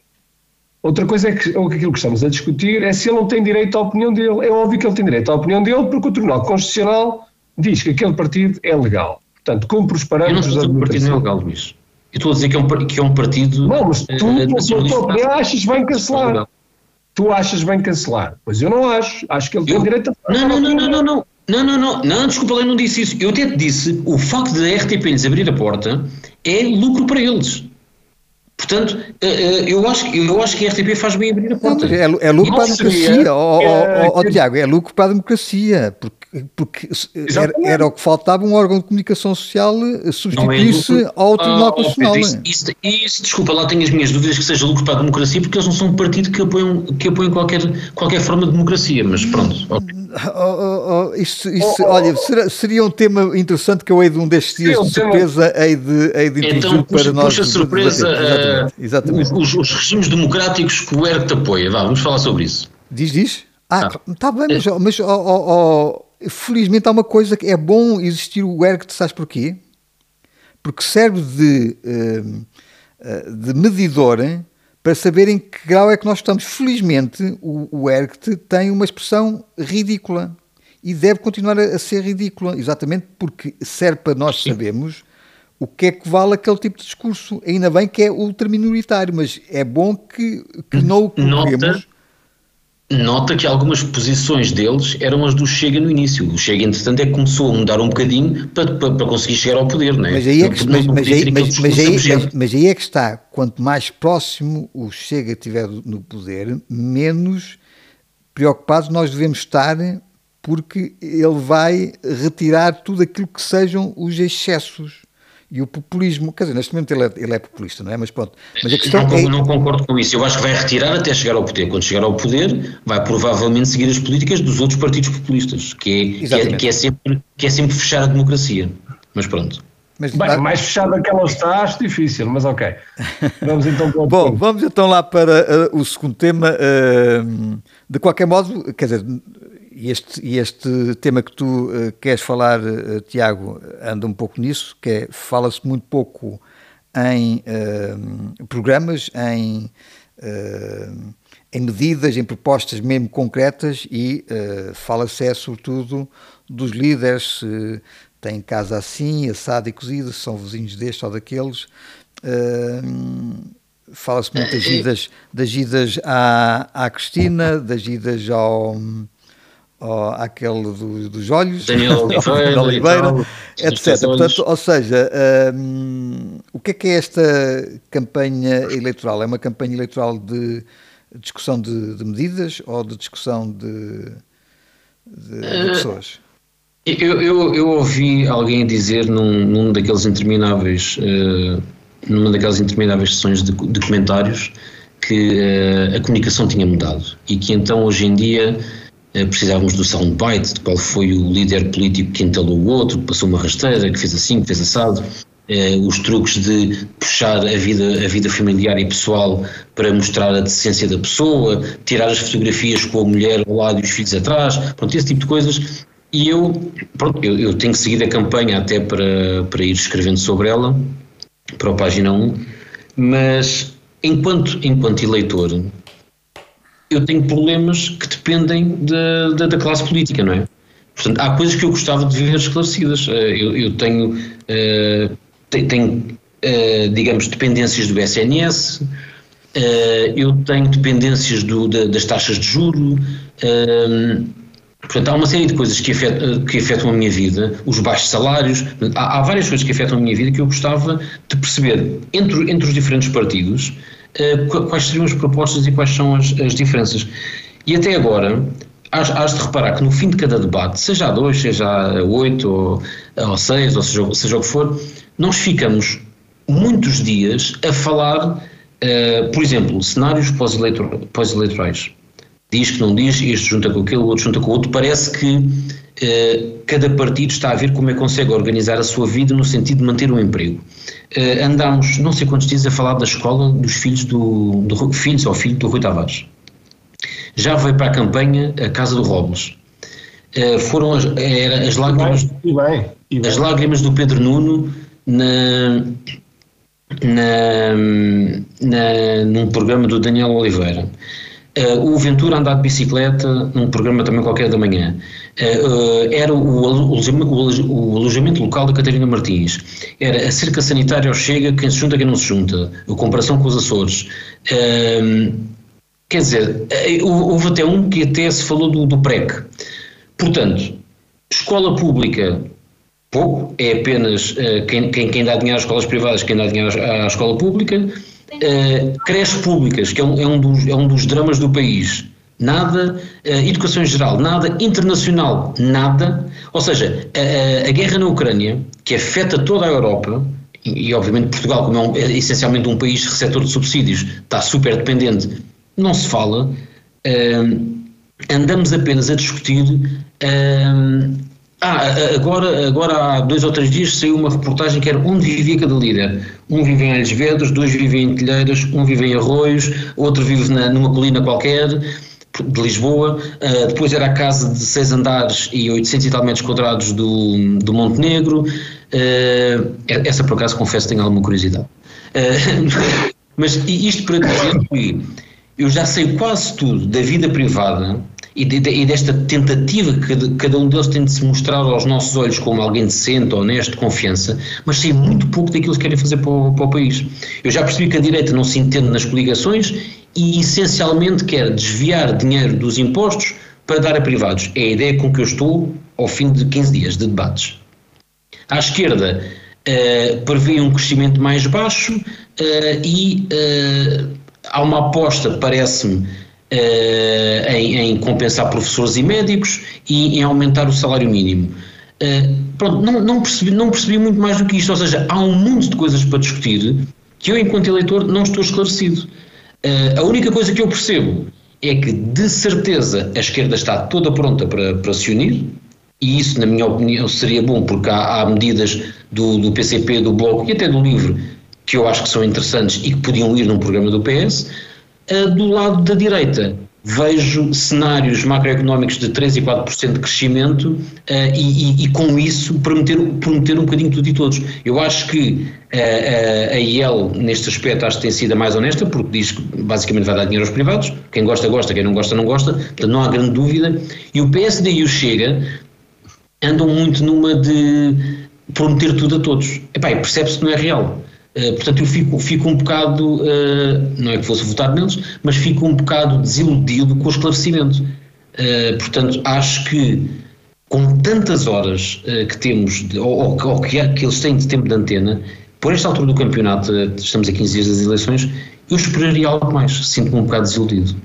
Outra coisa é que aquilo que estamos a discutir é se ele não tem direito à opinião dele. É óbvio que ele tem direito à opinião dele porque o Tribunal Constitucional diz que aquele partido é legal. Portanto, cumpre os parâmetros da democracia. o partido não é legal, Luís. Eu estou a dizer que é um, que é um partido... Não, mas tu, uh, tua opinião, achas bem cancelar. Tu achas bem cancelar. Pois eu não acho. Acho que ele eu, tem direito a... Não, não, não, não, não, não. Não, não, não, não, desculpa, eu não disse isso. Eu até te disse, o facto da RTP lhes abrir a porta é lucro para eles. Portanto, eh, eh, eu acho, eu acho que a RTP faz bem abrir a porta. Não, é, é lucro para a democracia, ó oh, oh, oh, Tiago, é lucro para a democracia, porque, porque era, era, o que faltava um órgão de comunicação social eh, substituir-se é ao Tribunal ah, Constitucional. Isso, isso, isso, desculpa, lá tenho as minhas dúvidas que seja lucro para a democracia, porque eles não são um partido que apoiam, que apoiam qualquer, qualquer forma de democracia, mas pronto. Okay. Oh, oh, isso, isso, olha, será, seria um tema interessante que eu hei de um destes dias de surpresa hei de, hei de então, puxa, para nós. Puxa surpresa, exatamente, exatamente. Os, os, regimes democráticos que o ERC apoia, Vá, vamos falar sobre isso. Diz, diz? Ah, está ah. bem, mas, mas oh, oh, oh, felizmente há uma coisa que é bom existir o ERC, sabes porquê? Porque serve de, eh, eh, de medidor para saber em que grau é que nós estamos. Felizmente, o, o ERCT tem uma expressão ridícula e deve continuar a, a, ser ridícula, exatamente porque serve para nós sabermos o que é que vale aquele tipo de discurso. Ainda bem que é ultraminoritário, mas é bom que, que não o coloquemos nota que algumas posições deles eram as do Chega no início. O Chega, entretanto, é que começou a mudar um bocadinho para, para, para conseguir chegar ao poder, não é? Mas aí é que, mas, mas, aí, mas, mas, aí, mas, mas aí é que está. Quanto mais próximo o Chega estiver no poder, menos preocupados nós devemos estar porque ele vai retirar tudo aquilo que sejam os excessos e o populismo. Quer dizer, neste momento ele é, ele é populista, não é? Mas pronto. Mas a questão não, é... não concordo com isso. Eu acho que vai retirar até chegar ao poder. Quando chegar ao poder, vai provavelmente seguir as políticas dos outros partidos populistas, que é, que é, que é sempre, que é sempre fechar a democracia. Mas pronto. Mas, Bem, mais fechada que ela está, acho difícil, mas ok. Vamos então para o Bom, ponto. vamos então lá para uh, o segundo tema. Uh, de qualquer modo, quer dizer, este, este tema que tu uh, queres falar, uh, Tiago, anda um pouco nisso, que é, fala-se muito pouco em uh, programas, em, em medidas, em propostas mesmo concretas e fala-se é sobretudo dos líderes, se têm casa assim, assado e cozido, se são vizinhos destes ou daqueles. fala-se muito das idas, das idas à, à Cristina, das idas ao ou àquele do, dos olhos, Daniel Oliveira, Oliveira etc. Portanto, ou seja, um, o que é que é esta campanha eleitoral? É uma campanha eleitoral de discussão de, de medidas ou de discussão de, de, de eh, pessoas? Eu, eu, eu, ouvi alguém dizer num, num daqueles intermináveis, uh, numa daquelas intermináveis sessões de, de comentários que uh, a comunicação tinha mudado e que então hoje em dia precisávamos do soundbite, de qual foi o líder político que entalou o outro, que passou uma rasteira, que fez assim, que fez assado, eh, os truques de puxar a vida, a vida familiar e pessoal para mostrar a decência da pessoa, tirar as fotografias com a mulher ao lado e os filhos atrás, pronto, esse tipo de coisas. E eu, pronto, eu, eu tenho seguido a campanha até para, para ir escrevendo sobre ela, para a página 1, mas enquanto, enquanto eleitor, eu tenho problemas que dependem de, de, da classe política, não é? Portanto, há coisas que eu gostava de ver esclarecidas. Eh, eu, eu tenho, uh, tenho uh, digamos, dependências do SNS, uh, eu tenho dependências do, da, das taxas de juro. Portanto, há uma série de coisas que afetam, que afetam a minha vida, os baixos salários, há, há, várias coisas que afetam a minha vida que eu gostava de perceber entre, entre os diferentes partidos eh, quais seriam as propostas e quais são as, as diferenças. E até agora, has, de reparar que no fim de cada debate, seja a dois, seja a oito, ou, ou seis, ou seja, seja o que for, nós ficamos muitos dias a falar, uh, por exemplo, cenários pós-eleitorais. Diz que não diz, este junta com aquele, outro junta com o outro. Parece que cada partido está a ver como é que consegue organizar a sua vida no sentido de manter um emprego uh, andámos não sei quantos dias a falar da escola dos filhos do, do filhos ou filho do Rui Tavares. Já veio para a campanha a Casa do Robles. Uh, foram as, era, as lágrimas e bem, e bem. as lágrimas do Pedro Nuno na, na, na, num programa do Daniel Oliveira. Uh, o Ventura andar de bicicleta num programa também qualquer da manhã. Uh, era o, o, o, alojamento local da Catarina Martins. Era a cerca sanitária ao Chega, quem se junta, quem não se junta. A comparação com os Açores. Uh, quer dizer, houve até um que até se falou do, do PREC. Portanto, escola pública, pouco, é apenas quem, quem, quem dá dinheiro às escolas privadas, quem dá dinheiro à escola pública uh, creches públicas, que é um, é um, dos, é um dos dramas do país, nada, uh, educação em geral, nada, internacional, nada, ou seja, a, a, guerra na Ucrânia, que afeta toda a Europa, e, e obviamente Portugal, como é, um, é, essencialmente um país receptor de subsídios, está super dependente, não se fala, uh, andamos apenas a discutir ah, agora, agora há dois ou três dias saiu uma reportagem que era onde vivia cada líder. Um vive em Vedros, dois vivem em Telheiras, um vive em Arroios, outro vive na, numa colina qualquer de Lisboa, uh, depois era a casa de seis andares e 800 e tal metros quadrados do, do Montenegro, uh, essa por acaso confesso tenho alguma curiosidade. Uh, mas isto para dizer que eu já sei quase tudo da vida privada e, de, e, desta tentativa que cada um deles tem de se mostrar aos nossos olhos como alguém decente, honesto, de confiança, mas sei muito pouco daquilo que querem fazer para o, para o país. Eu já percebi que a direita não se entende nas coligações e essencialmente quer desviar dinheiro dos impostos para dar a privados. É a ideia com que eu estou ao fim de 15 dias de debates. À esquerda, uh, prevê um crescimento mais baixo uh, e uh, há uma aposta, parece-me, em, em, compensar professores e médicos e em aumentar o salário mínimo. pronto, não, não, percebi, não percebi muito mais do que isto, ou seja, há um mundo de coisas para discutir que eu, enquanto eleitor, não estou esclarecido. a única coisa que eu percebo é que, de certeza, a esquerda está toda pronta para, para se unir, e isso, na minha opinião, seria bom, porque há, há medidas do, do, PCP, do Bloco e até do LIVRE que eu acho que são interessantes e que podiam ir num programa do PS. Uh, do lado da direita, vejo cenários macroeconómicos de 3 e 4% de crescimento uh, e, e, e, com isso prometer, prometer um bocadinho tudo e todos. Eu acho que uh, a IEL, neste aspecto, acho que tem sido a mais honesta, porque diz que basicamente vai dar dinheiro aos privados, quem gosta, gosta, quem não gosta, não gosta, portanto não há grande dúvida, e o PSD e o Chega andam muito numa de prometer tudo a todos. Epá, percebe-se que não é real. Uh, portanto, eu fico, fico um bocado, uh, não é que fosse votar neles, mas fico um bocado desiludido com o esclarecimento. Uh, portanto, acho que com tantas horas que temos, de, ou, ou, que, que, eles têm de tempo de antena, por esta altura do campeonato, estamos a 15 dias das eleições, eu esperaria algo mais. Sinto-me um bocado desiludido.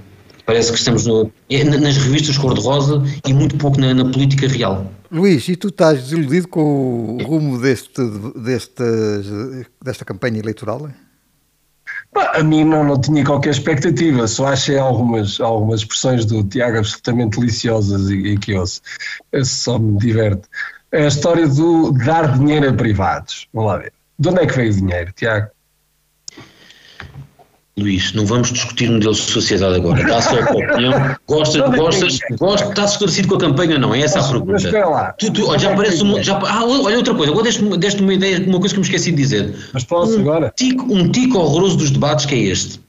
Parece que estamos no, é, nas revistas cor-de-rosa e muito pouco na, na política real. Luís, e tu estás desiludido com o rumo deste, deste, desta campanha eleitoral? a mim não, não tinha qualquer expectativa, só achei algumas, algumas expressões do Tiago absolutamente deliciosas e, e que ouço. Só me diverte. A história do dar dinheiro a privados. Vamos lá ver. De onde é que veio o dinheiro, Tiago? Luís, não vamos discutir modelo de sociedade agora. Dá só a tua opinião. Gostas, gostas, gostas, estás esclarecido com a campanha ou não? É essa a pergunta. Mas espera lá. Tu, tu, olha, já parece um, já, ah, olha outra coisa. Agora deste-me deste uma ideia, uma coisa que me esqueci de dizer. Mas posso um agora? Tico, um tico horroroso dos debates que é este.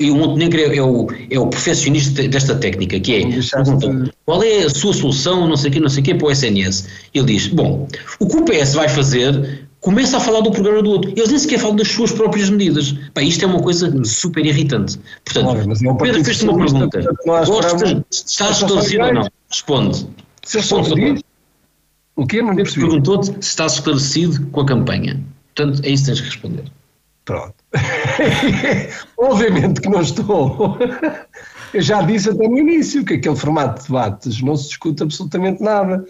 E o Montenegro é, é, o, é o perfeccionista desta técnica, que é, perguntam, qual é a sua solução, não sei o quê, não sei o quê, para o SNS? Ele diz, bom, o que o PS vai fazer começa a falar do programa do outro. Eles nem sequer falam das suas próprias medidas. Pá, isto é uma coisa super irritante. Portanto, claro, mas é Pedro fez-te uma pergunta. Gostas, estás esclarecido ou não? Responde. Se Responde. O que não Pedro perguntou-te se estás esclarecido com a campanha. Portanto, é isso que tens que responder. Pronto. Obviamente que não estou. Eu já disse até no início que aquele formato de debates não se discute absolutamente nada.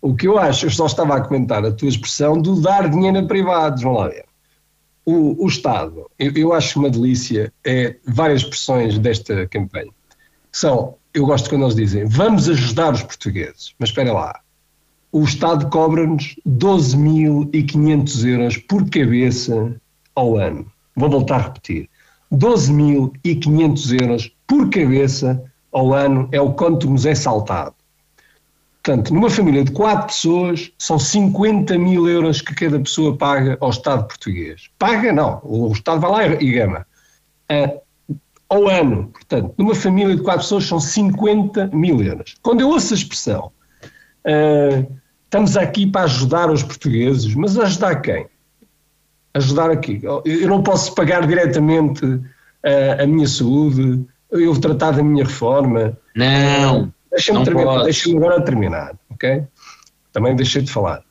O que eu acho, eu só estava a comentar a tua expressão do dar dinheiro a privados, vamos lá ver. O, o Estado, eu, eu acho uma delícia, é várias expressões desta campanha. São, eu gosto quando eles dizem, vamos ajudar os portugueses, mas espera lá, o Estado cobra-nos 12.500 euros por cabeça ao ano. Vou voltar a repetir. 12.500 euros por cabeça ao ano é o quanto nos é saltado. Portanto, numa família de quatro pessoas, são 50 mil euros que cada pessoa paga ao Estado português. Paga, não, o Estado vai lá e gama. Uh, ao ano, portanto, numa família de quatro pessoas, são 50 mil euros. Quando eu ouço a expressão, uh, estamos aqui para ajudar os portugueses, mas ajudar quem? Ajudar aqui. Eu não posso pagar diretamente uh, a minha saúde, eu tratar da minha reforma. Não. Deixa-me terminar, deixa agora terminar, ok? Também deixei de falar.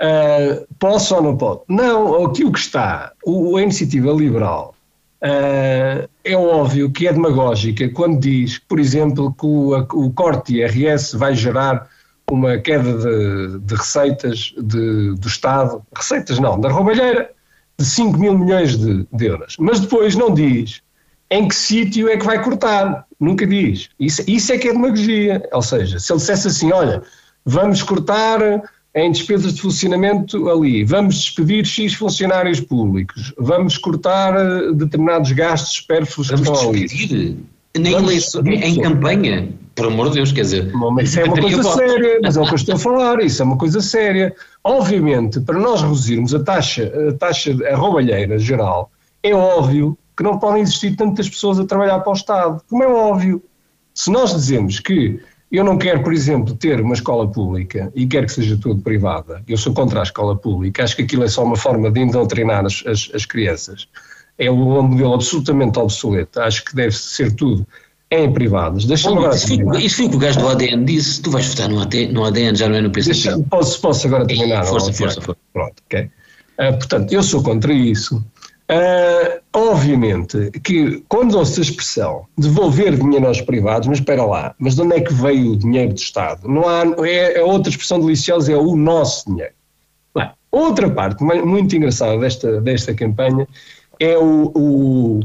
Uh, posso ou não posso? Não, aqui o que está, o, a iniciativa liberal uh, é óbvio que é demagógica quando diz, por exemplo, que o, o corte IRS vai gerar uma queda de, de receitas de, do Estado, receitas não, da roubalheira, de 5 mil milhões de, de euros. Mas depois não diz em que sítio é que vai cortar. Nunca diz. Isso, isso é que é demagogia. Ou seja, se ele dissesse assim, olha, vamos cortar em despesas de funcionamento ali, vamos despedir X funcionários públicos, vamos cortar eh, determinados gastos supérfluos que estão ali. Despedir? Na eleição, em campanha, por amor de Deus, quer dizer. Mas isso é uma coisa séria, mas é o que eu estou a falar, isso é uma coisa séria. Obviamente, para nós reduzirmos a taxa, a taxa, a roubalheira geral, é óbvio que não podem existir tantas pessoas a trabalhar para o Estado. Como é óbvio. Se nós dizemos que eu não quero, por exemplo, ter uma escola pública e quero que seja tudo privada, eu sou contra a escola pública, acho que aquilo é só uma forma de indoutrinar as, as, as crianças. É um modelo absolutamente obsoleto. Acho que deve ser tudo em privados. Deixa-me agora. Isso foi, isso foi o que o gajo do ADN disse. Tu vais votar no, ADN, no ADN já não é no PCP. posso, posso agora terminar? Força, força, força. Pronto, ok. Uh, portanto, eu sou contra isso. Uh, obviamente que quando ouço a expressão devolver dinheiro aos privados, mas espera lá, mas de onde é que veio o dinheiro do Estado? Não há, é, é outra expressão deliciosa, é o nosso dinheiro. Bem, outra parte muito engraçada desta, desta campanha é o, o,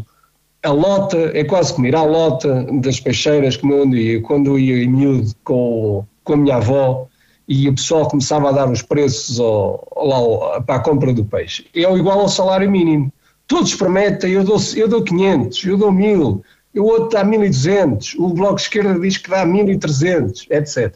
a lota, é quase como ir à lota das peixeiras, como eu ia, quando eu ia em miúdo com, com a minha avó, e o pessoal começava a dar os preços ao, ao, para a compra do peixe. É igual ao salário mínimo Todos prometem, eu dou, eu dou 500, eu dou 1000, o outro dá 1200, o Bloco de Esquerda diz que dá 1300, etc.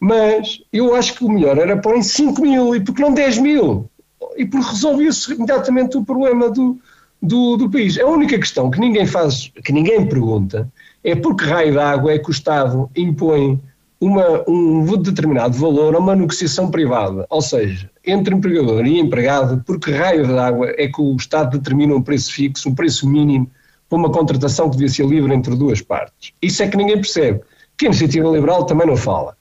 Mas eu acho que o melhor era pôr em 5 mil e porque não 10 mil? E porque resolvia-se imediatamente o problema do, do, do, país. A única questão que ninguém faz, que ninguém pergunta, é por que raio de água é que o Estado impõe uma, um determinado valor a uma negociação privada, ou seja, entre empregador e empregado, porque raio de água é que o Estado determina um preço fixo, um preço mínimo para uma contratação que devia ser livre entre duas partes. Isso é que ninguém percebe. Que a iniciativa liberal também não fala.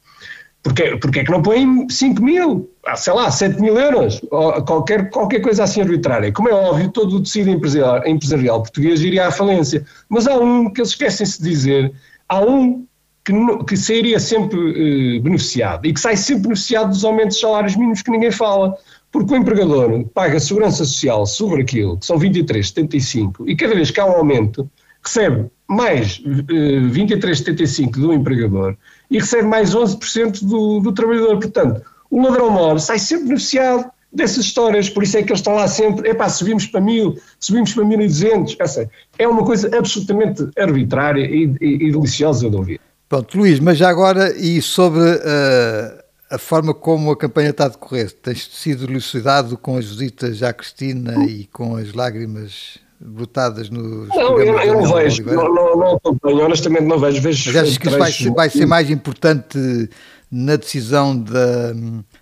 Porque, porque é que não põe 5 mil, ah, sei lá, 7 mil euros, qualquer, qualquer coisa assim arbitrária. Como é óbvio, todo o tecido empresarial, empresarial português iria à falência. Mas há um que eles esquecem-se de dizer, há um que, que sairia sempre eh, beneficiado e que sai sempre beneficiado dos aumentos de salários mínimos que ninguém fala. Porque o empregador paga segurança social sobre aquilo, que são 23,75, e cada vez que há um aumento, recebe mais eh, 23,75 do empregador e recebe mais 11% do, do trabalhador. Portanto, o ladrão mor sai sempre beneficiado dessas histórias, por isso é que eles estão lá sempre, epá, subimos para mil, subimos para 1200, é uma coisa absolutamente arbitrária e, e, e deliciosa de ouvir. Pronto, Luís, mas já agora e sobre uh, a forma como a campanha está a decorrer? Tens sido elucidado com as visitas à Cristina e com as lágrimas brotadas nos. Não, eu, eu não vejo, não, não, não acompanho, honestamente não vejo. vejo mas achas que isso vai, vai, ser mais importante na decisão da,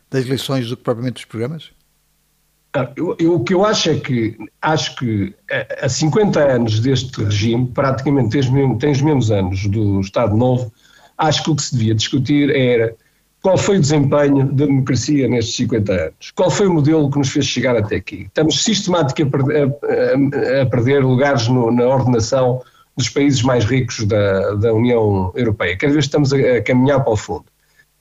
das eleições do que propriamente dos programas? Ah, eu, eu, o que eu acho é que acho que há 50 anos deste regime, praticamente tens, tens menos anos do Estado Novo, acho que o que se devia discutir era qual foi o desempenho da democracia nestes 50 anos, qual foi o modelo que nos fez chegar até aqui. Estamos sistematicamente a, a, a perder lugares no, na ordenação dos países mais ricos da, da União Europeia. Cada vez estamos a, a caminhar para o fundo.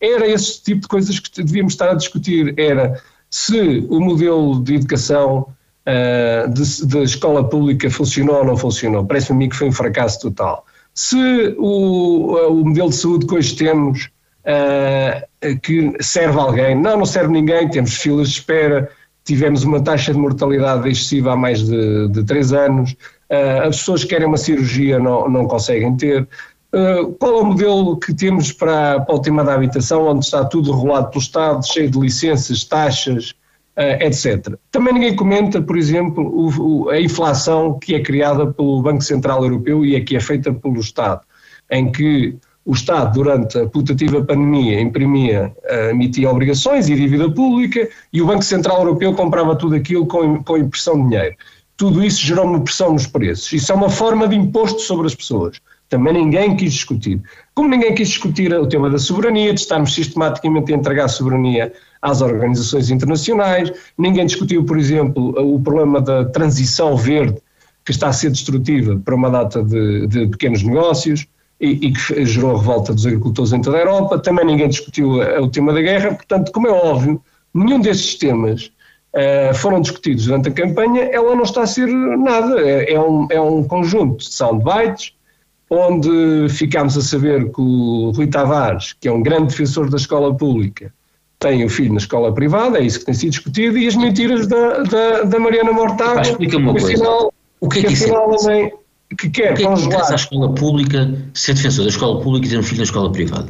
Era esse tipo de coisas que devíamos estar a discutir, era se o modelo de educação uh, de, escola pública funcionou ou não funcionou. Parece-me a que foi um fracasso total. Se o, o modelo de saúde que hoje temos uh, que serve alguém, não, não serve ninguém, temos filas de espera, tivemos uma taxa de mortalidade excessiva há mais de, de três anos, uh, as pessoas que querem uma cirurgia não, não conseguem ter. Uh, qual é o modelo que temos para, para o tema da habitação, onde está tudo rolado pelo Estado, cheio de licenças, taxas, uh, etc. Também ninguém comenta, por exemplo, o, o, a inflação que é criada pelo Banco Central Europeu e é que é feita pelo Estado, em que o Estado, durante a putativa pandemia, imprimia, uh, emitia obrigações e dívida pública e o Banco Central Europeu comprava tudo aquilo com, com impressão de dinheiro. Tudo isso gerou uma pressão nos preços. Isso é uma forma de imposto sobre as pessoas. Também ninguém quis discutir. Como ninguém quis discutir o tema da soberania, de estarmos sistematicamente a entregar soberania às organizações internacionais, ninguém discutiu, por exemplo, o problema da transição verde, que está a ser destrutiva para uma data de, de pequenos negócios e, e, que gerou a revolta dos agricultores em toda a Europa. Também ninguém discutiu o tema da guerra. Portanto, como é óbvio, nenhum desses temas Uh, foram discutidos durante a campanha, ela não está a ser nada. É, é, um, é um conjunto de soundbites onde ficámos a saber que o Rui Tavares, que é um grande defensor da escola pública, tem o filho na escola privada, é isso que tem sido discutido, e as mentiras da, da, da Mariana Mortágua. Explica-me uma coisa. Afinal, o que é que, isso é? que quer o que é que interessa à escola pública ser defensor da escola pública e ter um filho na escola privada?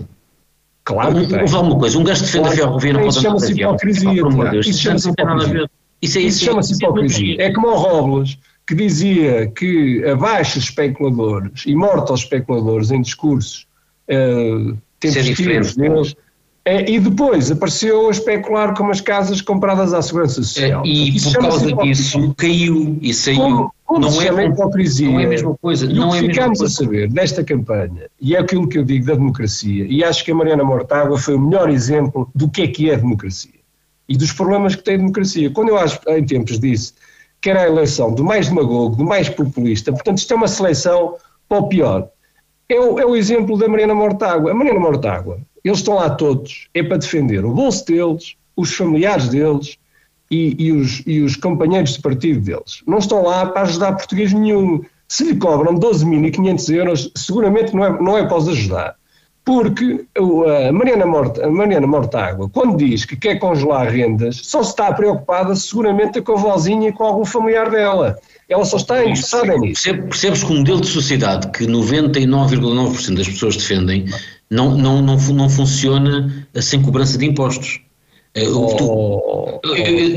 Claro que tem. Houve alguma coisa, um gajo defende claro, a ferrovia não pode andar Isso chama-se. Isso chama-se hipocrisia. Isso, é, isso, isso chama-se hipocrisia. É como o Robles, que dizia que abaixa especuladores e morta aos especuladores em discursos uh, tempestivos deles, é, e depois apareceu a especular com as casas compradas à Segurança Social. É, e Isso por causa disso caiu e saiu. Como, como não, é, hipocrisia. não é a mesma coisa. não é o que ficamos a saber desta campanha, e é aquilo que eu digo da democracia, e acho que a Mariana Mortágua foi o melhor exemplo do que é que é a democracia e dos problemas que tem a democracia. Quando eu acho, em tempos disse quer a eleição do mais demagogo, do mais populista. Portanto, isto é uma seleção para o pior. É o, é o exemplo da Mariana Mortágua. A Mariana Mortágua, eles estão lá todos, é para defender o bolso deles, os familiares deles e, e, os, e os companheiros de partido deles. Não estão lá para ajudar português nenhum. Se lhe cobram 12.500 euros, seguramente não é, não é para os ajudar. Porque a Mariana, Morta, a Mariana Mortágua, quando diz que quer congelar rendas, só se está preocupada seguramente com a vozinha e com algum familiar dela. Ela só está interessada nisso. Percebes que o modelo de sociedade que 99,9% das pessoas defendem não, não, não, não funciona sem cobrança de impostos. Oh, tu, oh,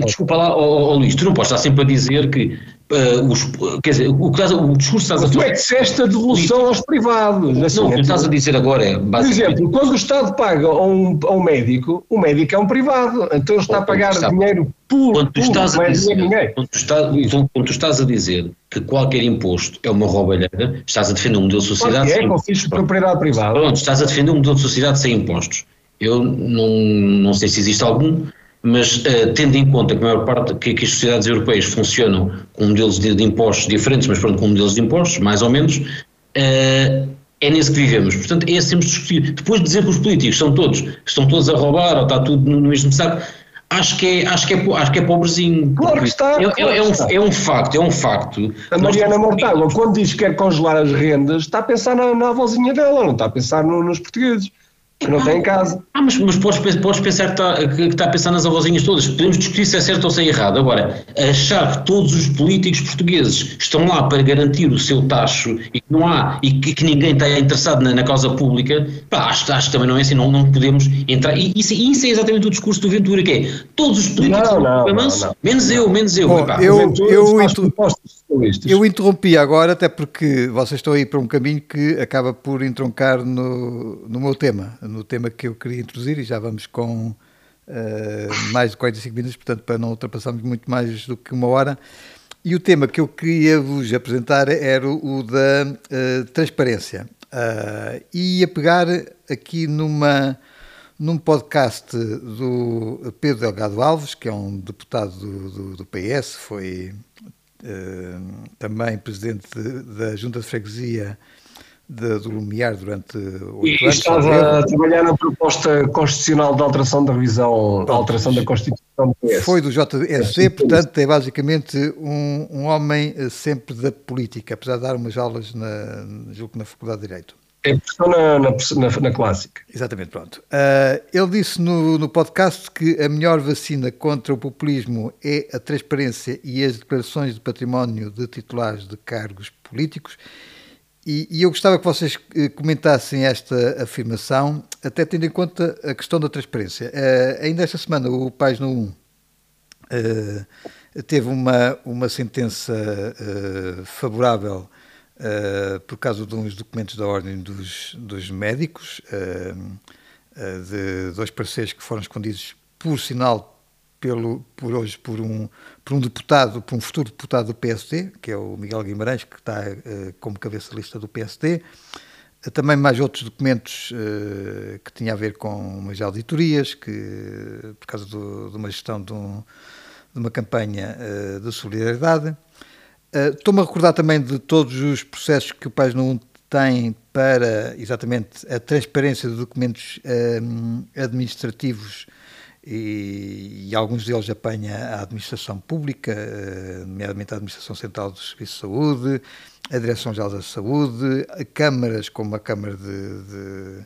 desculpa lá, oh, oh, Luís, tu não podes estar sempre a dizer que Uh, os, quer dizer, o, que estás, o discurso estás a Tu é que disseste a devolução aos privados. Assim, não, o que estás a dizer agora é. Por exemplo, quando o Estado paga a um, a um médico, o médico é um privado, então ele está a pagar está, dinheiro por. Quando tu, estás a dizer, quando, tu estás, então, quando tu estás a dizer que qualquer imposto é uma roubalheira, estás a defender um modelo de sociedade. Claro é, com de propriedade privada. Pronto, estás a defender um modelo de sociedade sem impostos. Eu não, não sei se existe algum, mas uh, tendo em conta que a maior parte que, que as sociedades europeias funcionam com modelos de, de, impostos diferentes, mas pronto, com modelos de impostos, mais ou menos, uh, é nesse que vivemos. Portanto, é sempre discutir. Depois de dizer que os políticos são todos, estão todos a roubar ou está tudo no, no mesmo saco, acho que é, acho que é, acho que é pobrezinho. Claro que está. É, claro é, é, um, é um facto, é um facto. A Mariana Mortágua, quando diz que quer congelar as rendas, está a pensar na, na avózinha dela, não está a pensar no, nos portugueses que não tem em casa. Ah, mas, mas podes, podes pensar que está, que está a pensar nas avózinhas todas. Podemos discutir se é certo ou se é errado. Agora, achar que todos os políticos portugueses estão lá para garantir o seu tacho e que não há, e que, que ninguém está interessado na, na causa pública, pá, acho, acho que também não é assim, não, não podemos entrar. E isso, isso é exatamente o discurso do Ventura, que é todos os políticos não, não, não, não, menos eu, menos eu. Bom, eu, eu, eu, eu interrompi agora, até porque vocês estão aí para um caminho que acaba por entroncar no, no meu tema no tema que eu queria introduzir e já vamos com uh, mais de 45 minutos, portanto, para não ultrapassarmos muito mais do que uma hora. E o tema que eu queria vos apresentar era o, da uh, transparência. Uh, e ia pegar aqui numa, num podcast do Pedro Delgado Alves, que é um deputado do, do, do PS, foi uh, também presidente de, da Junta de Freguesia de, do Lumiar durante oito anos. estava a trabalhar na proposta constitucional de alteração da revisão, da alteração da Constituição do PS. Foi do JSC, portanto é basicamente um, um homem eh, sempre da política, apesar de dar umas aulas na, julgo na Faculdade de Direito. É na, na, na, na, clássica. Exatamente, pronto. Uh, ele disse no, no podcast que a melhor vacina contra o populismo é a transparência e as declarações de património de titulares de cargos políticos e, e, eu gostava que vocês eh, comentassem esta afirmação, até tendo em conta a questão da transparência. Uh, ainda esta semana, o Página 1 uh, teve uma, uma sentença uh, favorável por causa de uns documentos da Ordem dos, dos Médicos, de dois parceiros que foram escondidos, por sinal, pelo, por hoje por um, por um deputado, por um futuro deputado do PSD, que é o Miguel Guimarães, que está uh, como cabeça lista do PSD. Uh, também mais outros documentos uh, que tinham a ver com umas auditorias, que, por causa do, de uma gestão de, um, de uma campanha de solidariedade. Estou-me a recordar também de todos os processos que o Pais 1 tem para exatamente a transparência de documentos administrativos e, e, alguns deles apanha a administração pública, eh, nomeadamente a Administração Central do Serviço de Saúde, a Direção-Geral da Saúde, câmaras, como a Câmara de, de,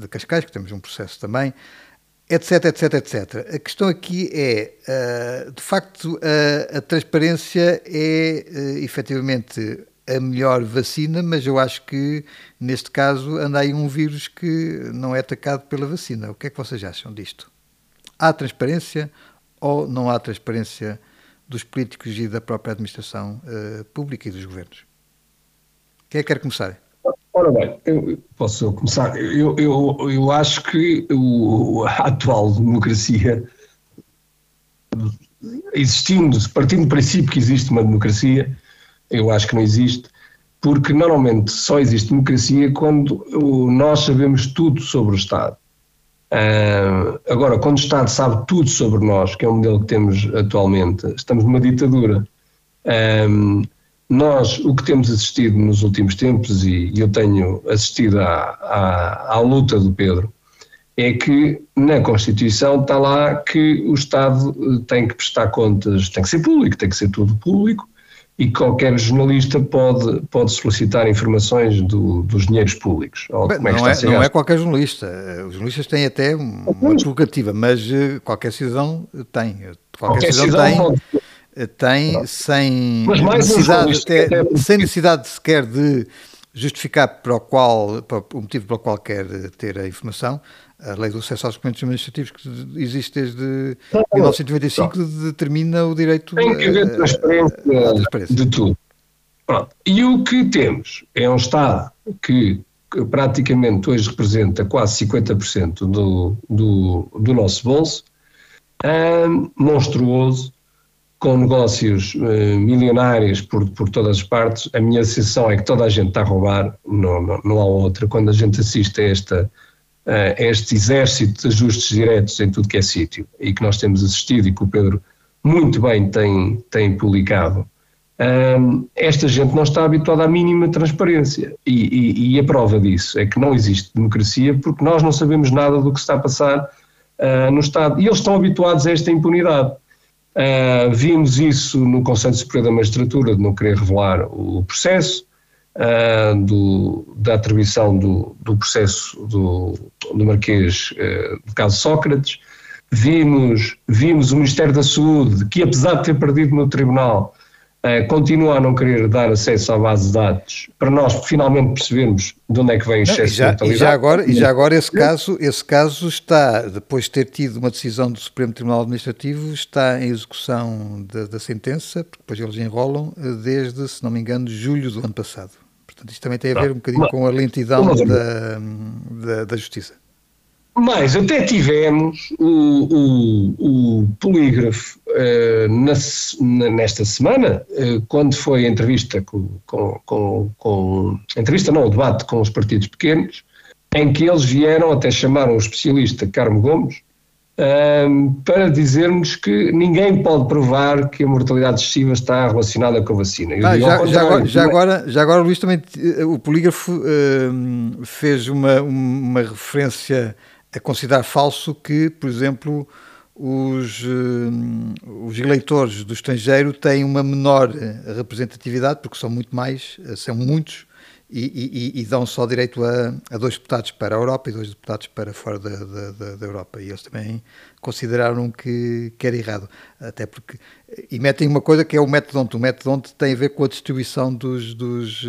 de, Cascais, que temos um processo também, etc, etc, etc. A questão aqui é, eh, de facto, a, a transparência é eh, efetivamente a melhor vacina, mas eu acho que neste caso anda aí um vírus que não é atacado pela vacina. O que é que vocês acham disto? Há transparência ou não há transparência dos políticos e da própria administração uh, pública e dos governos? Quem é que quer começar? Ora bem, eu posso começar. Eu, eu, eu acho que o, a atual democracia, existindo, partindo do princípio que existe uma democracia, eu acho que não existe, porque normalmente só existe democracia quando nós sabemos tudo sobre o Estado. Uh, agora, quando o Estado sabe tudo sobre nós, que é o modelo que temos atualmente, estamos numa ditadura. Um, nós, o que temos assistido nos últimos tempos, e eu tenho assistido à, à, à luta do Pedro, é que na Constituição está lá que o Estado eh, tem que prestar contas, tem que ser público, tem que ser tudo público, e qualquer jornalista pode, pode solicitar informações do, dos dinheiros públicos. Bem, é não, é, não é, qualquer jornalista. Eh, os jornalistas têm até uma prerrogativa, mas eh, qualquer cidadão tem. Qualquer, qualquer cidadão, cidadão tem, tem sem necessidade, até, sem necessidade sequer de justificar para o, qual, para o motivo pelo qual quer ter a informação, a lei do acesso aos documentos administrativos que existe desde tá 1995 tá. determina o direito Tem que haver transparência, transparência, de tudo. Pronto. E o que temos é um Estado que, praticamente hoje representa quase 50% do, do, do nosso bolso, um, monstruoso, com negócios uh, milionários por, por todas as partes. A minha sensação é que toda a gente está a roubar, não, não, não há outra. Quando a gente assiste a esta este exército de ajustes diretos em tudo que é sítio e que nós temos assistido e que o Pedro muito bem tem, tem publicado, esta gente não está habituada à mínima transparência. E, e, e, a prova disso é que não existe democracia porque nós não sabemos nada do que está a passar uh, no Estado. E eles estão habituados a esta impunidade. Uh, vimos isso no Conselho Superior da Magistratura, de não querer revelar o processo uh, do, da atribuição do, do processo do, do Marquês uh, do caso Sócrates. Vimos, vimos o Ministério da Saúde, que apesar de ter perdido no Tribunal, continua a não querer dar acesso à base de dados, para nós finalmente percebermos de onde é que vem o excesso já, de E já agora, e já agora esse, caso, esse caso está, depois de ter tido uma decisão do Supremo Tribunal Administrativo, está em execução da, da sentença, porque depois eles enrolam, desde, se não me engano, julho do ano passado. Portanto, isto também tem a ver um bocadinho com a lentidão da, da, da, justiça. Mas até tivemos o, o, o polígrafo uh, na, nesta semana, uh, quando foi a entrevista com, com, com, com, entrevista não, o debate com os partidos pequenos, em que eles vieram até chamaram o especialista Carmo Gomes um, para dizermos que ninguém pode provar que a mortalidade excessiva está relacionada com a vacina. Ah, já, já, agora, já, agora, já agora, Luís, também o polígrafo fez uma, uma referência a considerar falso que, por exemplo, os, os eleitores do estrangeiro têm uma menor representatividade, porque são muito mais, são muitos, e, e, e, dão só direito a, a, dois deputados para a Europa e dois deputados para fora da, da, da, Europa. E eles também consideraram que, que era errado. Até porque. E metem uma coisa que é o método O método tem a ver com a distribuição dos. dos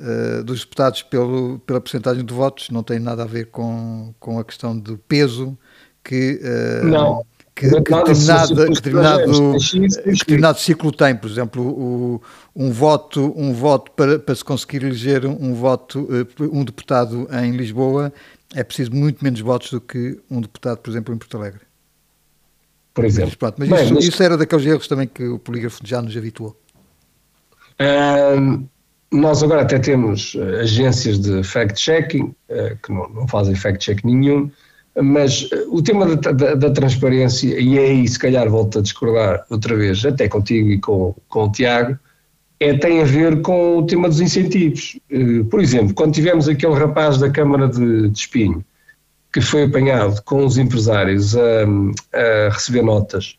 uh, dos deputados pelo, pela porcentagem de votos, não tem nada a ver com, com a questão do peso que, uh, não que, que, determinado, que, determinado, que determinado ciclo tem, por exemplo, o, um voto, um voto para, para se conseguir eleger um voto, eh, um deputado em Lisboa, é preciso muito menos votos do que um deputado, por exemplo, em Porto Alegre. Por exemplo. Mas, mas, Bem, isso, mas... isso, era daqueles erros também que o polígrafo já nos habituou. Um, nós agora até temos eh, agências de fact-checking, uh, que não, não fazem fact-check nenhum, mas eh, o tema da, da, da, transparência, e aí se calhar volto a discordar outra vez, até contigo e com, com o Tiago, é, tem a ver com o tema dos incentivos. Eh, por exemplo, quando tivemos aquele rapaz da Câmara de, de Espinho, que foi apanhado com os empresários a, a receber notas,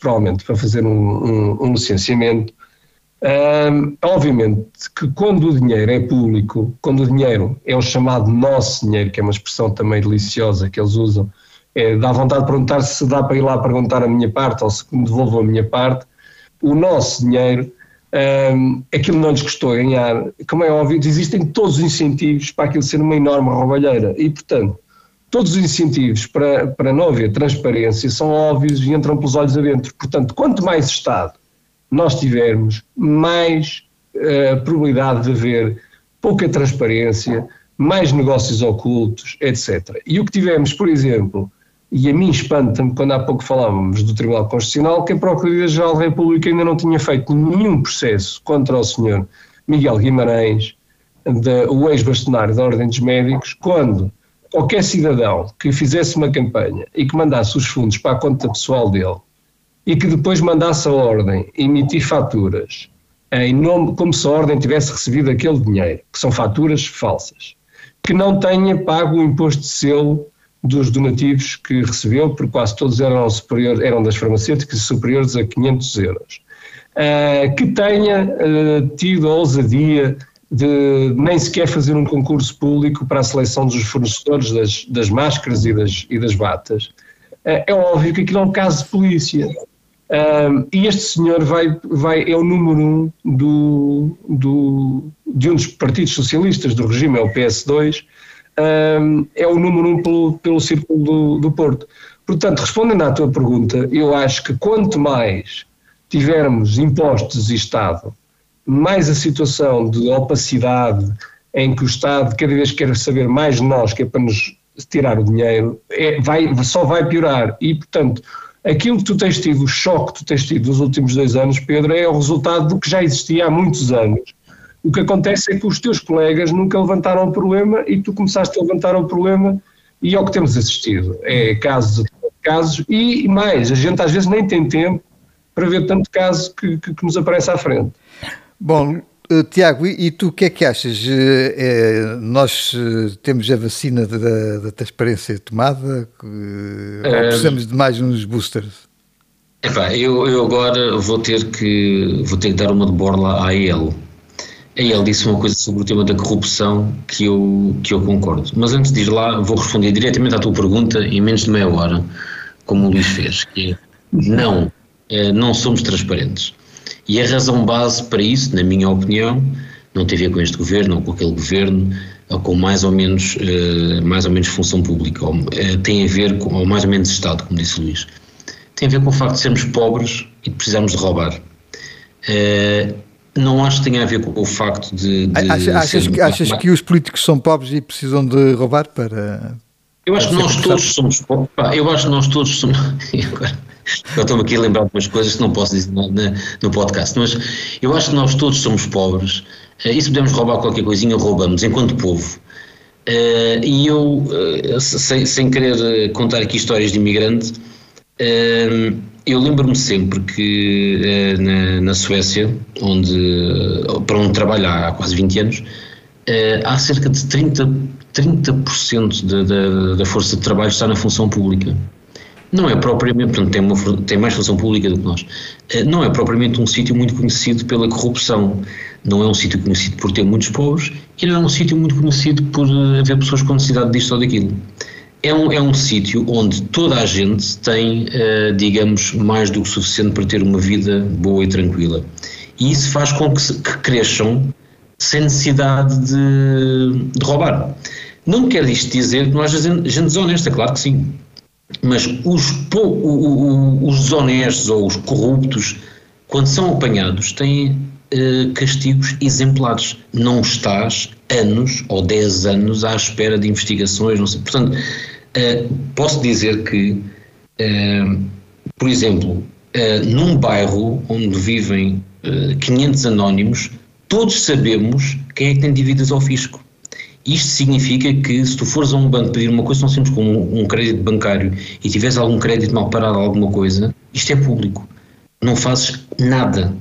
provavelmente para fazer um, um, um licenciamento, um, obviamente que quando o dinheiro é público, quando o dinheiro é o chamado nosso dinheiro, que é uma expressão também deliciosa que eles usam, é, dá vontade de perguntar se dá para ir lá perguntar a minha parte ou se me devolvam a minha parte. O nosso dinheiro, um, aquilo não lhes custou ganhar. Como é óbvio, existem todos os incentivos para aquilo ser uma enorme roubalheira e, portanto, todos os incentivos para, para não haver transparência são óbvios e entram pelos olhos adentro. Portanto, quanto mais Estado nós tivermos, mais uh, probabilidade de haver pouca transparência, mais negócios ocultos, etc. E o que tivemos, por exemplo, e a mim espanta-me quando há pouco falávamos do Tribunal Constitucional, que a Procuradoria-Geral da República ainda não tinha feito nenhum processo contra o senhor Miguel Guimarães, de, o ex-bastonário da Ordem dos Médicos, quando qualquer cidadão que fizesse uma campanha e que mandasse os fundos para a conta pessoal dele e que depois mandasse a ordem emitir faturas em nome, como se a ordem tivesse recebido aquele dinheiro, que são faturas falsas, que não tenha pago o imposto de selo dos donativos que recebeu, porque quase todos eram, superior, eram das farmacêuticas superiores a 500 euros, uh, que tenha uh, tido a ousadia de nem sequer fazer um concurso público para a seleção dos fornecedores das, das máscaras e das, e das batas. Uh, é óbvio que aquilo é um caso de polícia. E este senhor vai, vai, é o número um do, do, de um dos partidos socialistas do regime, é o PS2, um, é o número um pelo, pelo Círculo do, do Porto. Portanto, respondendo à tua pergunta, eu acho que quanto mais tivermos impostos e Estado, mais a situação de opacidade em que o Estado cada vez quer saber mais de nós, que é para nos tirar o dinheiro, é, vai, só vai piorar. E, portanto, aquilo que tu tens tido, o choque que tu tens tido nos últimos dois anos, Pedro, é o resultado do que já existia há muitos anos. O que acontece é que os teus colegas nunca levantaram o problema e tu começaste a levantar o problema e é o que temos assistido. É casos casos e mais, a gente às vezes nem tem tempo para ver tanto caso que, que, que nos aparece à frente. Bom, Uh, Tiago, e, e, tu o que é que achas? Uh, é, nós temos a vacina da, da transparência tomada? ou precisamos de mais uns boosters? Epá, eu, eu agora vou ter que vou ter que dar uma de borla à EL. A EL disse uma coisa sobre o tema da corrupção que eu, que eu concordo. Mas antes de ir lá, vou responder diretamente à tua pergunta em menos de meia hora, como o Luís fez, que é, não, não somos transparentes. E a razão base para isso, na minha opinião, não tem a ver com este governo ou com aquele governo, ou com mais ou menos, uh, mais ou menos função pública, ou, uh, tem a ver com, ou mais ou menos Estado, como disse o Luís. Tem a ver com o facto de sermos pobres e de precisarmos de roubar. Uh, não acho que tenha a ver com o facto de. de achas, achas, que, achas que os políticos são pobres e precisam de roubar para. Eu acho que nós todos somos pobres. Eu acho que nós todos somos. Eu estou-me aqui a lembrar de umas coisas que não posso dizer no, no podcast, mas eu acho que nós todos somos pobres eh, e se podemos roubar qualquer coisinha, roubamos, enquanto povo. Uh, e eu, uh, sem, sem, querer contar aqui histórias de imigrante, eu lembro-me sempre que na, na, Suécia, onde, para onde trabalho há quase 20 anos, há cerca de 30%, 30 da, da, da força de trabalho está na função pública não é propriamente, portanto, tem, uma, tem mais função pública do que nós, eh, não é propriamente um sítio muito conhecido pela corrupção, não é um sítio conhecido por ter muitos pobres e não é um sítio muito conhecido por eh, haver pessoas com necessidade disto ou daquilo. É um, é um sítio onde toda a gente tem, uh, digamos, mais do que suficiente para ter uma vida boa e tranquila. E isso faz com que, se, que cresçam sem necessidade de, de roubar. Não quer isto dizer que não haja gente desonesta, claro que sim mas os, os desonestos ou os corruptos, quando são apanhados, têm uh, castigos exemplares. Não estás anos ou 10 anos à espera de investigações, não sei. Portanto, uh, posso dizer que, uh, por exemplo, num bairro onde vivem 500 anónimos, todos sabemos quem é que tem dívidas ao fisco. Isto significa que se tu fores a um banco pedir uma coisa tão simples como um crédito bancário e tiveres algum crédito mal parado alguma coisa, isto é público. Não fazes nada.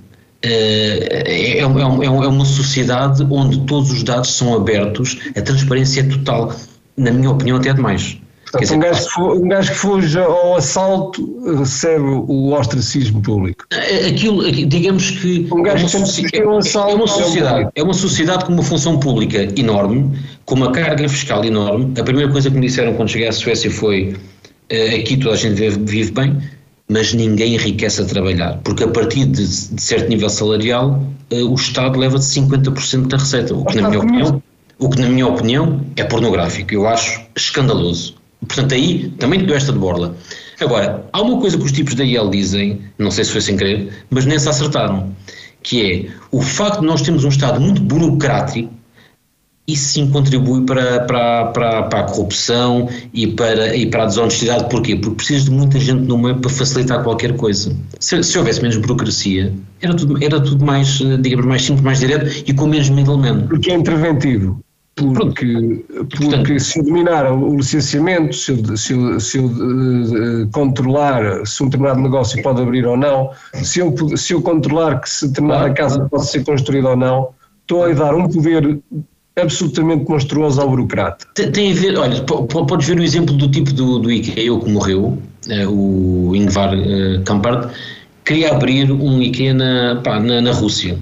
Eh, é, é, é, é uma sociedade onde todos os dados são abertos, a transparência é total. Na minha opinião, até é demais. Portanto, um, gajo que, um gajo que fuja ao assalto recebe o ostracismo público. É, aquilo, digamos que. Um gajo é, uma, que é, um assalto, é uma sociedade, é uma sociedade com uma função pública enorme, com uma carga fiscal enorme. A primeira coisa que me disseram quando cheguei à Suécia foi: uh, aqui toda a gente vive, vive, bem, mas ninguém enriquece a trabalhar, porque a partir de, de certo nível salarial, uh, o Estado leva de 50% da receita, o que, na minha opinião, o que, na minha opinião, é pornográfico. Eu acho escandaloso. Portanto, aí também te deu esta de borla. Agora, há uma coisa que os tipos da IEL dizem, não sei se foi sem querer, mas nem se acertaram, que é o facto de nós termos um Estado muito burocrático, isso sim contribui para, para, para, para a corrupção e para, e para a desonestidade. Porquê? Porque precisas de muita gente no meio para facilitar qualquer coisa. Se, se houvesse menos burocracia, era tudo, era tudo mais, digamos, mais simples, mais direto e com menos middleman. Porque é interventivo. Porque, porque se eu dominar o licenciamento, se eu, se eu, se eu uh, controlar se um determinado negócio pode abrir ou não, se eu, se eu controlar que se determinada casa pode ser construída ou não, estou a dar um poder absolutamente monstruoso ao burocrata. Tem, tem a ver, olha, podes ver o exemplo do tipo do, do IKEA que morreu, uh, o Ingvar uh, Kampart, queria abrir um IKEA na, pá, na, na Rússia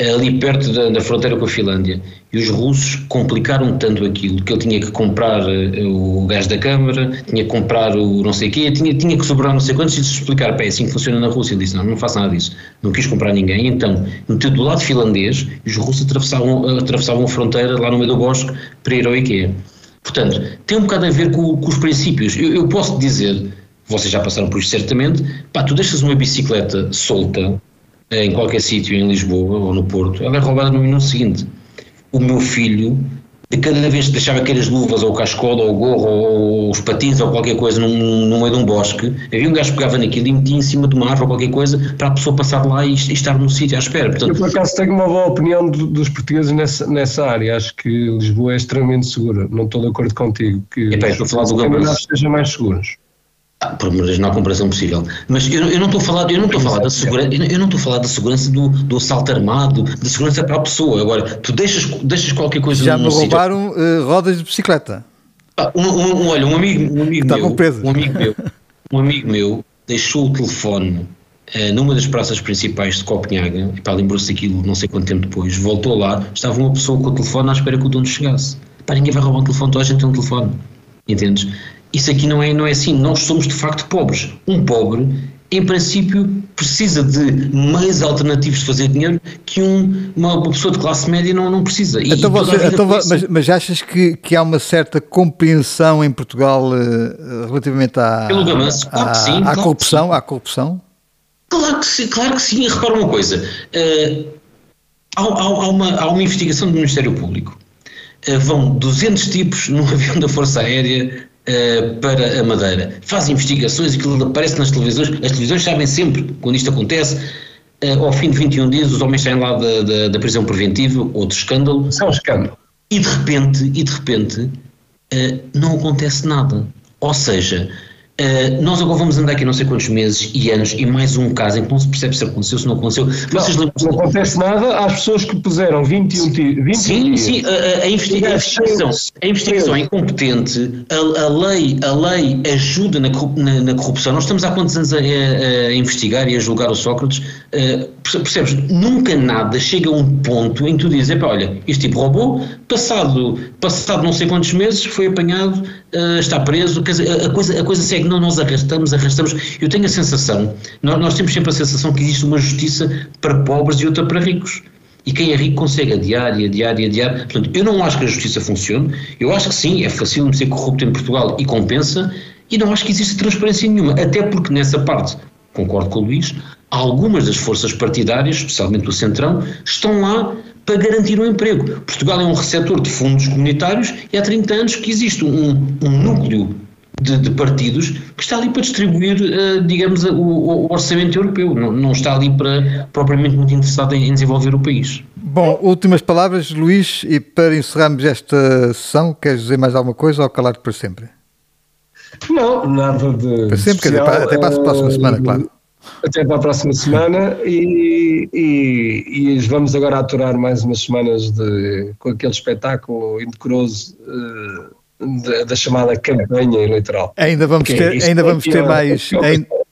ali perto da, da, fronteira com a Finlândia. E os russos complicaram tanto aquilo que ele tinha que comprar uh, o gás da Câmara, tinha que comprar o não sei o quê, tinha, tinha que sobrar não sei quantos e explicar, pá, é assim que funciona na Rússia. Ele disse: não, não faça nada disso. Não quis comprar ninguém. Então, meteu do lado finlandês e os russos atravessavam, atravessavam a fronteira lá no meio do bosque para ir ao IKEA. Portanto, tem um bocado a ver com, com os princípios. Eu, eu posso dizer, vocês já passaram por isto certamente, pá, tu deixas uma bicicleta solta em qualquer sítio em Lisboa ou no Porto, ela é roubada no minuto seguinte. O meu filho, de cada vez que deixava aquelas luvas ou o cascola ou o gorro ou os patins ou qualquer coisa no, no meio de um bosque, havia um gajo que pegava naquilo e metia em cima de uma árvore ou qualquer coisa para a pessoa passar lá e, e estar num sítio à espera. Portanto, Eu por acaso tenho uma boa opinião do, dos portugueses nessa, nessa área. Acho que Lisboa é extremamente segura. Não estou de acordo contigo que Epá, os falar do sejam mais seguros. Ah, por não há comparação possível. Mas eu, eu não estou a falar, eu não estou a falar da segurança, eu não estou a falar da segurança do, do assalto armado, da segurança para a pessoa. Agora, tu deixas, deixas qualquer coisa Já me roubaram uh, rodas de bicicleta. Ah, um, um, olha, um amigo, um amigo meu, um amigo meu, um amigo meu deixou o telefone uh, numa das praças principais de Copenhaga, e pá, lembrou-se daquilo não sei quanto tempo depois, voltou lá, estava uma pessoa com o telefone à espera que o dono chegasse. Pá, ninguém vai roubar um telefone, toda a gente tem um telefone. Entendes? Isso aqui não é, não é assim. Nós somos de facto pobres. Um pobre, em princípio, precisa de meios alternativos de fazer dinheiro que um, uma pessoa de classe média não, não precisa. E então você, então, mas, mas, achas que, que há uma certa compreensão em Portugal uh, relativamente à, Pelo Gamanço, claro à, sim, à claro corrupção? À corrupção? Claro que sim, claro que sim. Repara uma coisa. Uh, há, há, há, uma, há uma investigação do Ministério Público. Uh, vão 200 tipos num avião da Força Aérea uh, para a Madeira. Faz investigações, aquilo aparece nas televisões, as televisões sabem sempre quando isto acontece. Uh, ao fim de 21 dias, os homens saem lá da, da, da prisão preventiva, outro escândalo. Isso é um escândalo. E de repente, e de repente uh, não acontece nada. Ou seja, Uh, nós agora vamos andar aqui não sei quantos meses e anos e mais um caso em que não se percebe se aconteceu, se não aconteceu. Vocês não, não acontece nada às pessoas que puseram 21 dias. Sim, sim, a, a, investiga a investigação, a investigação é incompetente, a, a, lei, a lei ajuda na, na, na, corrupção. Nós estamos há quantos anos a, a investigar e a julgar o Sócrates? Uh, percebes? Nunca nada chega a um ponto em que tu dizes, olha, este tipo roubou, passado, passado não sei quantos meses foi apanhado, uh, está preso, dizer, a coisa, a coisa segue não nós arrastamos, arrastamos. Eu tenho a sensação, nós, nós temos sempre a sensação que existe uma justiça para pobres e outra para ricos. E quem é rico consegue adiar e adiar e adiar. Portanto, eu não acho que a justiça funcione. Eu acho que sim, é fácil ser corrupto em Portugal e compensa. E não acho que existe transparência nenhuma. Até porque nessa parte, concordo com o Luís, algumas das forças partidárias, especialmente o Centrão, estão lá para garantir o um emprego. Portugal é um receptor de fundos comunitários e há 30 anos que existe um, um núcleo de, de, partidos que está ali para distribuir, uh, digamos, o, o, orçamento europeu, não, não, está ali para propriamente muito interessado em, em, desenvolver o país. Bom, últimas palavras, Luís, e para encerrarmos esta sessão, queres dizer mais alguma coisa ou calar-te para sempre? Não, nada de. Para sempre, quer dizer, até para a próxima semana, claro. Até para a próxima semana e, e, e, vamos agora aturar mais umas semanas de, com aquele espetáculo indecoroso. Uh, da, da, chamada campanha eleitoral. Ainda vamos ter, ainda vamos ter mais,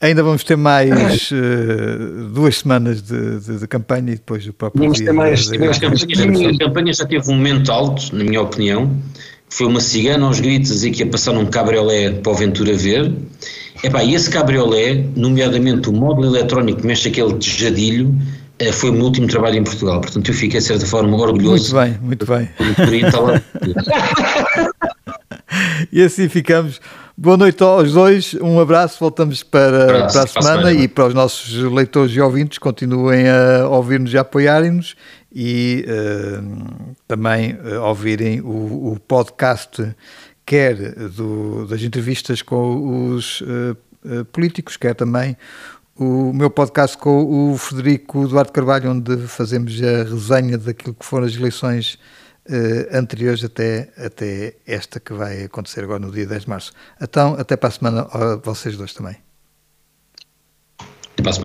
ainda, vamos ter mais uh, duas semanas de, de, de, campanha e depois o próprio vamos dia. Ter mais, de, a campanha já teve um momento alto, na minha opinião, foi uma cigana aos gritos dizer que ia passar num cabriolé para o Ventura ver. Epá, e esse cabriolé, nomeadamente o módulo eletrónico que mexe aquele tejadilho, eh, foi o meu último trabalho em Portugal. Portanto, eu fiquei, de certa forma, orgulhoso. Muito bem, muito bem. e assim ficamos. Boa noite aos dois, um abraço, voltamos para, para a semana e para os nossos leitores e ouvintes, continuem a ouvir-nos e a apoiarem-nos e uh, também uh, ouvirem o, o, podcast, quer do, das entrevistas com os uh, políticos, quer também o meu podcast com o Frederico Eduardo Carvalho, onde fazemos a resenha daquilo que foram as eleições uh, anteriores até, até esta que vai acontecer agora no dia 10 de março. Então, até para a semana, vocês dois também.